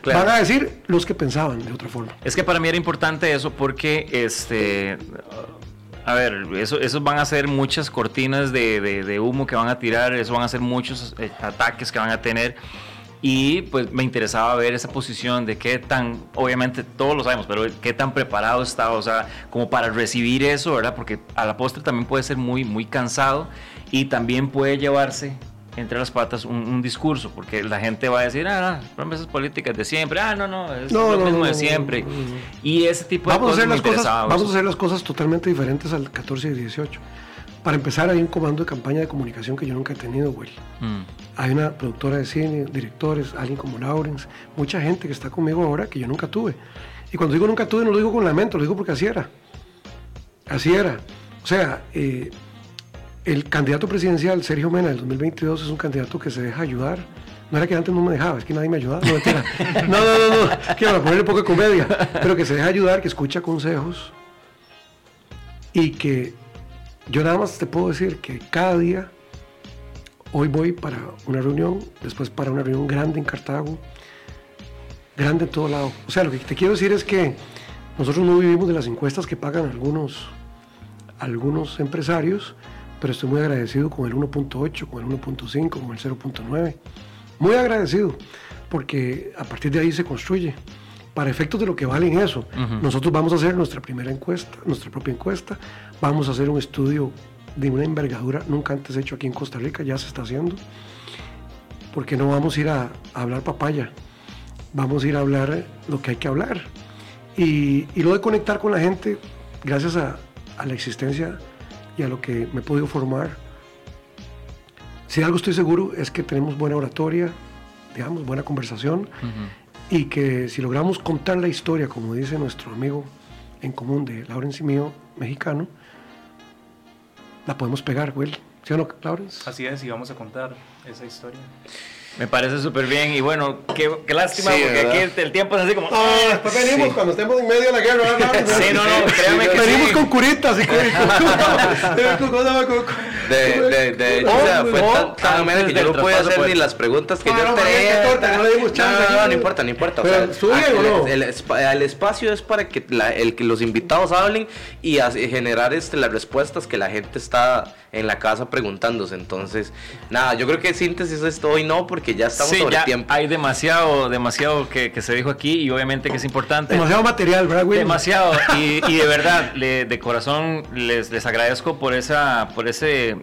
Claro. Van a decir los que pensaban de otra forma. Es que para mí era importante eso porque, este, a ver, eso, esos van a ser muchas cortinas de, de- de humo que van a tirar, eso van a ser muchos eh, ataques que van a tener. Y pues me interesaba ver esa posición de qué tan, obviamente todos lo sabemos, pero qué tan preparado está, o sea, como para recibir eso, ¿verdad? Porque a la postre también puede ser muy, muy cansado y también puede llevarse entre las patas un, un discurso, porque la gente va a decir, ah, no, promesas políticas de siempre, ah, no, no, es No, lo no, mismo no, de siempre. Y ese tipo de Vamos a, cosas hacer me las cosas, interesaba. vamos a hacer las cosas totalmente diferentes al 14 y 18. Para empezar, hay un comando de campaña de comunicación que yo nunca he tenido, güey. Mm, Hay una productora de cine, directores, alguien como Lawrence, mucha gente que está conmigo ahora que yo nunca tuve. Y cuando digo nunca tuve, no lo digo con lamento, lo digo porque así era. Así era. O sea, eh, el candidato presidencial, Sergio Mena, del 2022, es un candidato que se deja ayudar. No era que antes no me dejaba, es que nadie me ayudaba. No, mentira. No, no, no, no. Que para ponerle un poco de comedia. Pero que se deja ayudar, que escucha consejos. Y que yo nada más te puedo decir que cada día Hoy voy para una reunión, después para una reunión grande en Cartago, grande en todo lado. O sea, lo que te quiero decir es que nosotros no vivimos de las encuestas que pagan algunos, algunos empresarios, pero estoy muy agradecido con el 1.8, con el 1.5, con el 0.9. Muy agradecido, porque a partir de ahí se construye. Para efectos de lo que valen eso, nosotros vamos a hacer nuestra primera encuesta, nuestra propia encuesta, vamos a hacer un estudio de una envergadura nunca antes hecho aquí en Costa Rica, ya se está haciendo, porque no vamos a ir a, a hablar papaya, vamos a ir a hablar lo que hay que hablar. Y, y lo de conectar con la gente, gracias a, a la existencia y a lo que me he podido formar, si algo estoy seguro es que tenemos buena oratoria, digamos, buena conversación, y que si logramos contar la historia, como dice nuestro amigo en común de Lawrence y mío, mexicano, la podemos pegar, Will. ¿Sí o no, Lawrence? Así es, y vamos a contar esa historia. Me parece súper bien y bueno, qué, qué lástima Sí, porque ¿verdad? aquí el tiempo es así como... Ah, después venimos Sí. cuando estemos en medio de la guerra. ¿verdad? Sí, no, no, créame que Venimos sí. con curitas y con- con- con- De, de, de hecho, o sea, fue Oh, tan, tan amena que yo no pude traspaso, hacer pues. ni las preguntas que No, yo no, tenía. no, no importa, no le dimos chance. No, no, no importa, no importa. el, el espa- el espacio es para que, la- el, que los invitados hablen y generar este, las respuestas que la gente está en la casa preguntándose. Entonces, nada, yo creo que síntesis esto hoy no, porque ya estamos Sí, sobre ya tiempo. hay demasiado, demasiado que, que se dijo aquí y obviamente que es importante. Demasiado material, ¿verdad, Will? Demasiado. Y, y de verdad, le- de corazón les, les agradezco por esa, por ese,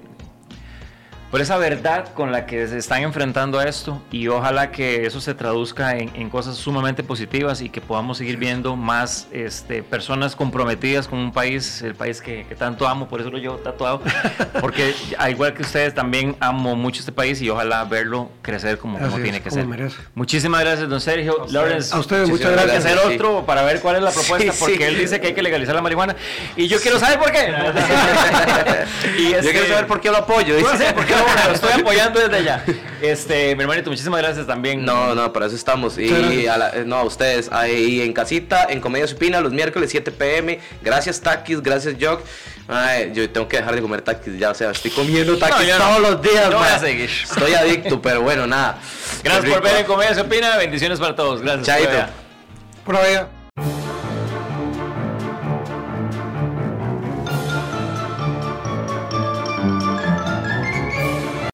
por esa verdad con la que se están enfrentando a esto. Y ojalá que eso se traduzca en, en cosas sumamente positivas y que podamos seguir viendo más este, personas comprometidas con un país, el país que, que tanto amo, por eso lo llevo tatuado. Porque al igual que ustedes, también amo mucho este país y ojalá verlo crecer como, como es, tiene que como ser. merece. Muchísimas gracias, don Sergio. Lawrence, A ustedes, muchas gracias. hacer Sí. otro para ver cuál es la propuesta, Sí, porque sí. él dice que hay que legalizar la marihuana. Y yo quiero saber por qué. y Yo este- quiero saber por qué lo apoyo. Yo dice. por qué lo, lo estoy apoyando desde allá. Este, mi hermanito, muchísimas gracias también. No, no, para eso estamos. Y a la- eh, no, a ustedes. Ahí en casita, en Comedia Supina, los miércoles 7 pm. Gracias, Takis. Gracias, Jock. Ay, yo tengo que dejar de comer Takis ya. O sea, estoy comiendo Takis yo no. todos los días, Yo voy a man. seguir. Estoy adicto, pero bueno, nada. Gracias por ver en Comedia Se Opina. Bendiciones para todos. Gracias. Chaito. Por allá. Por allá.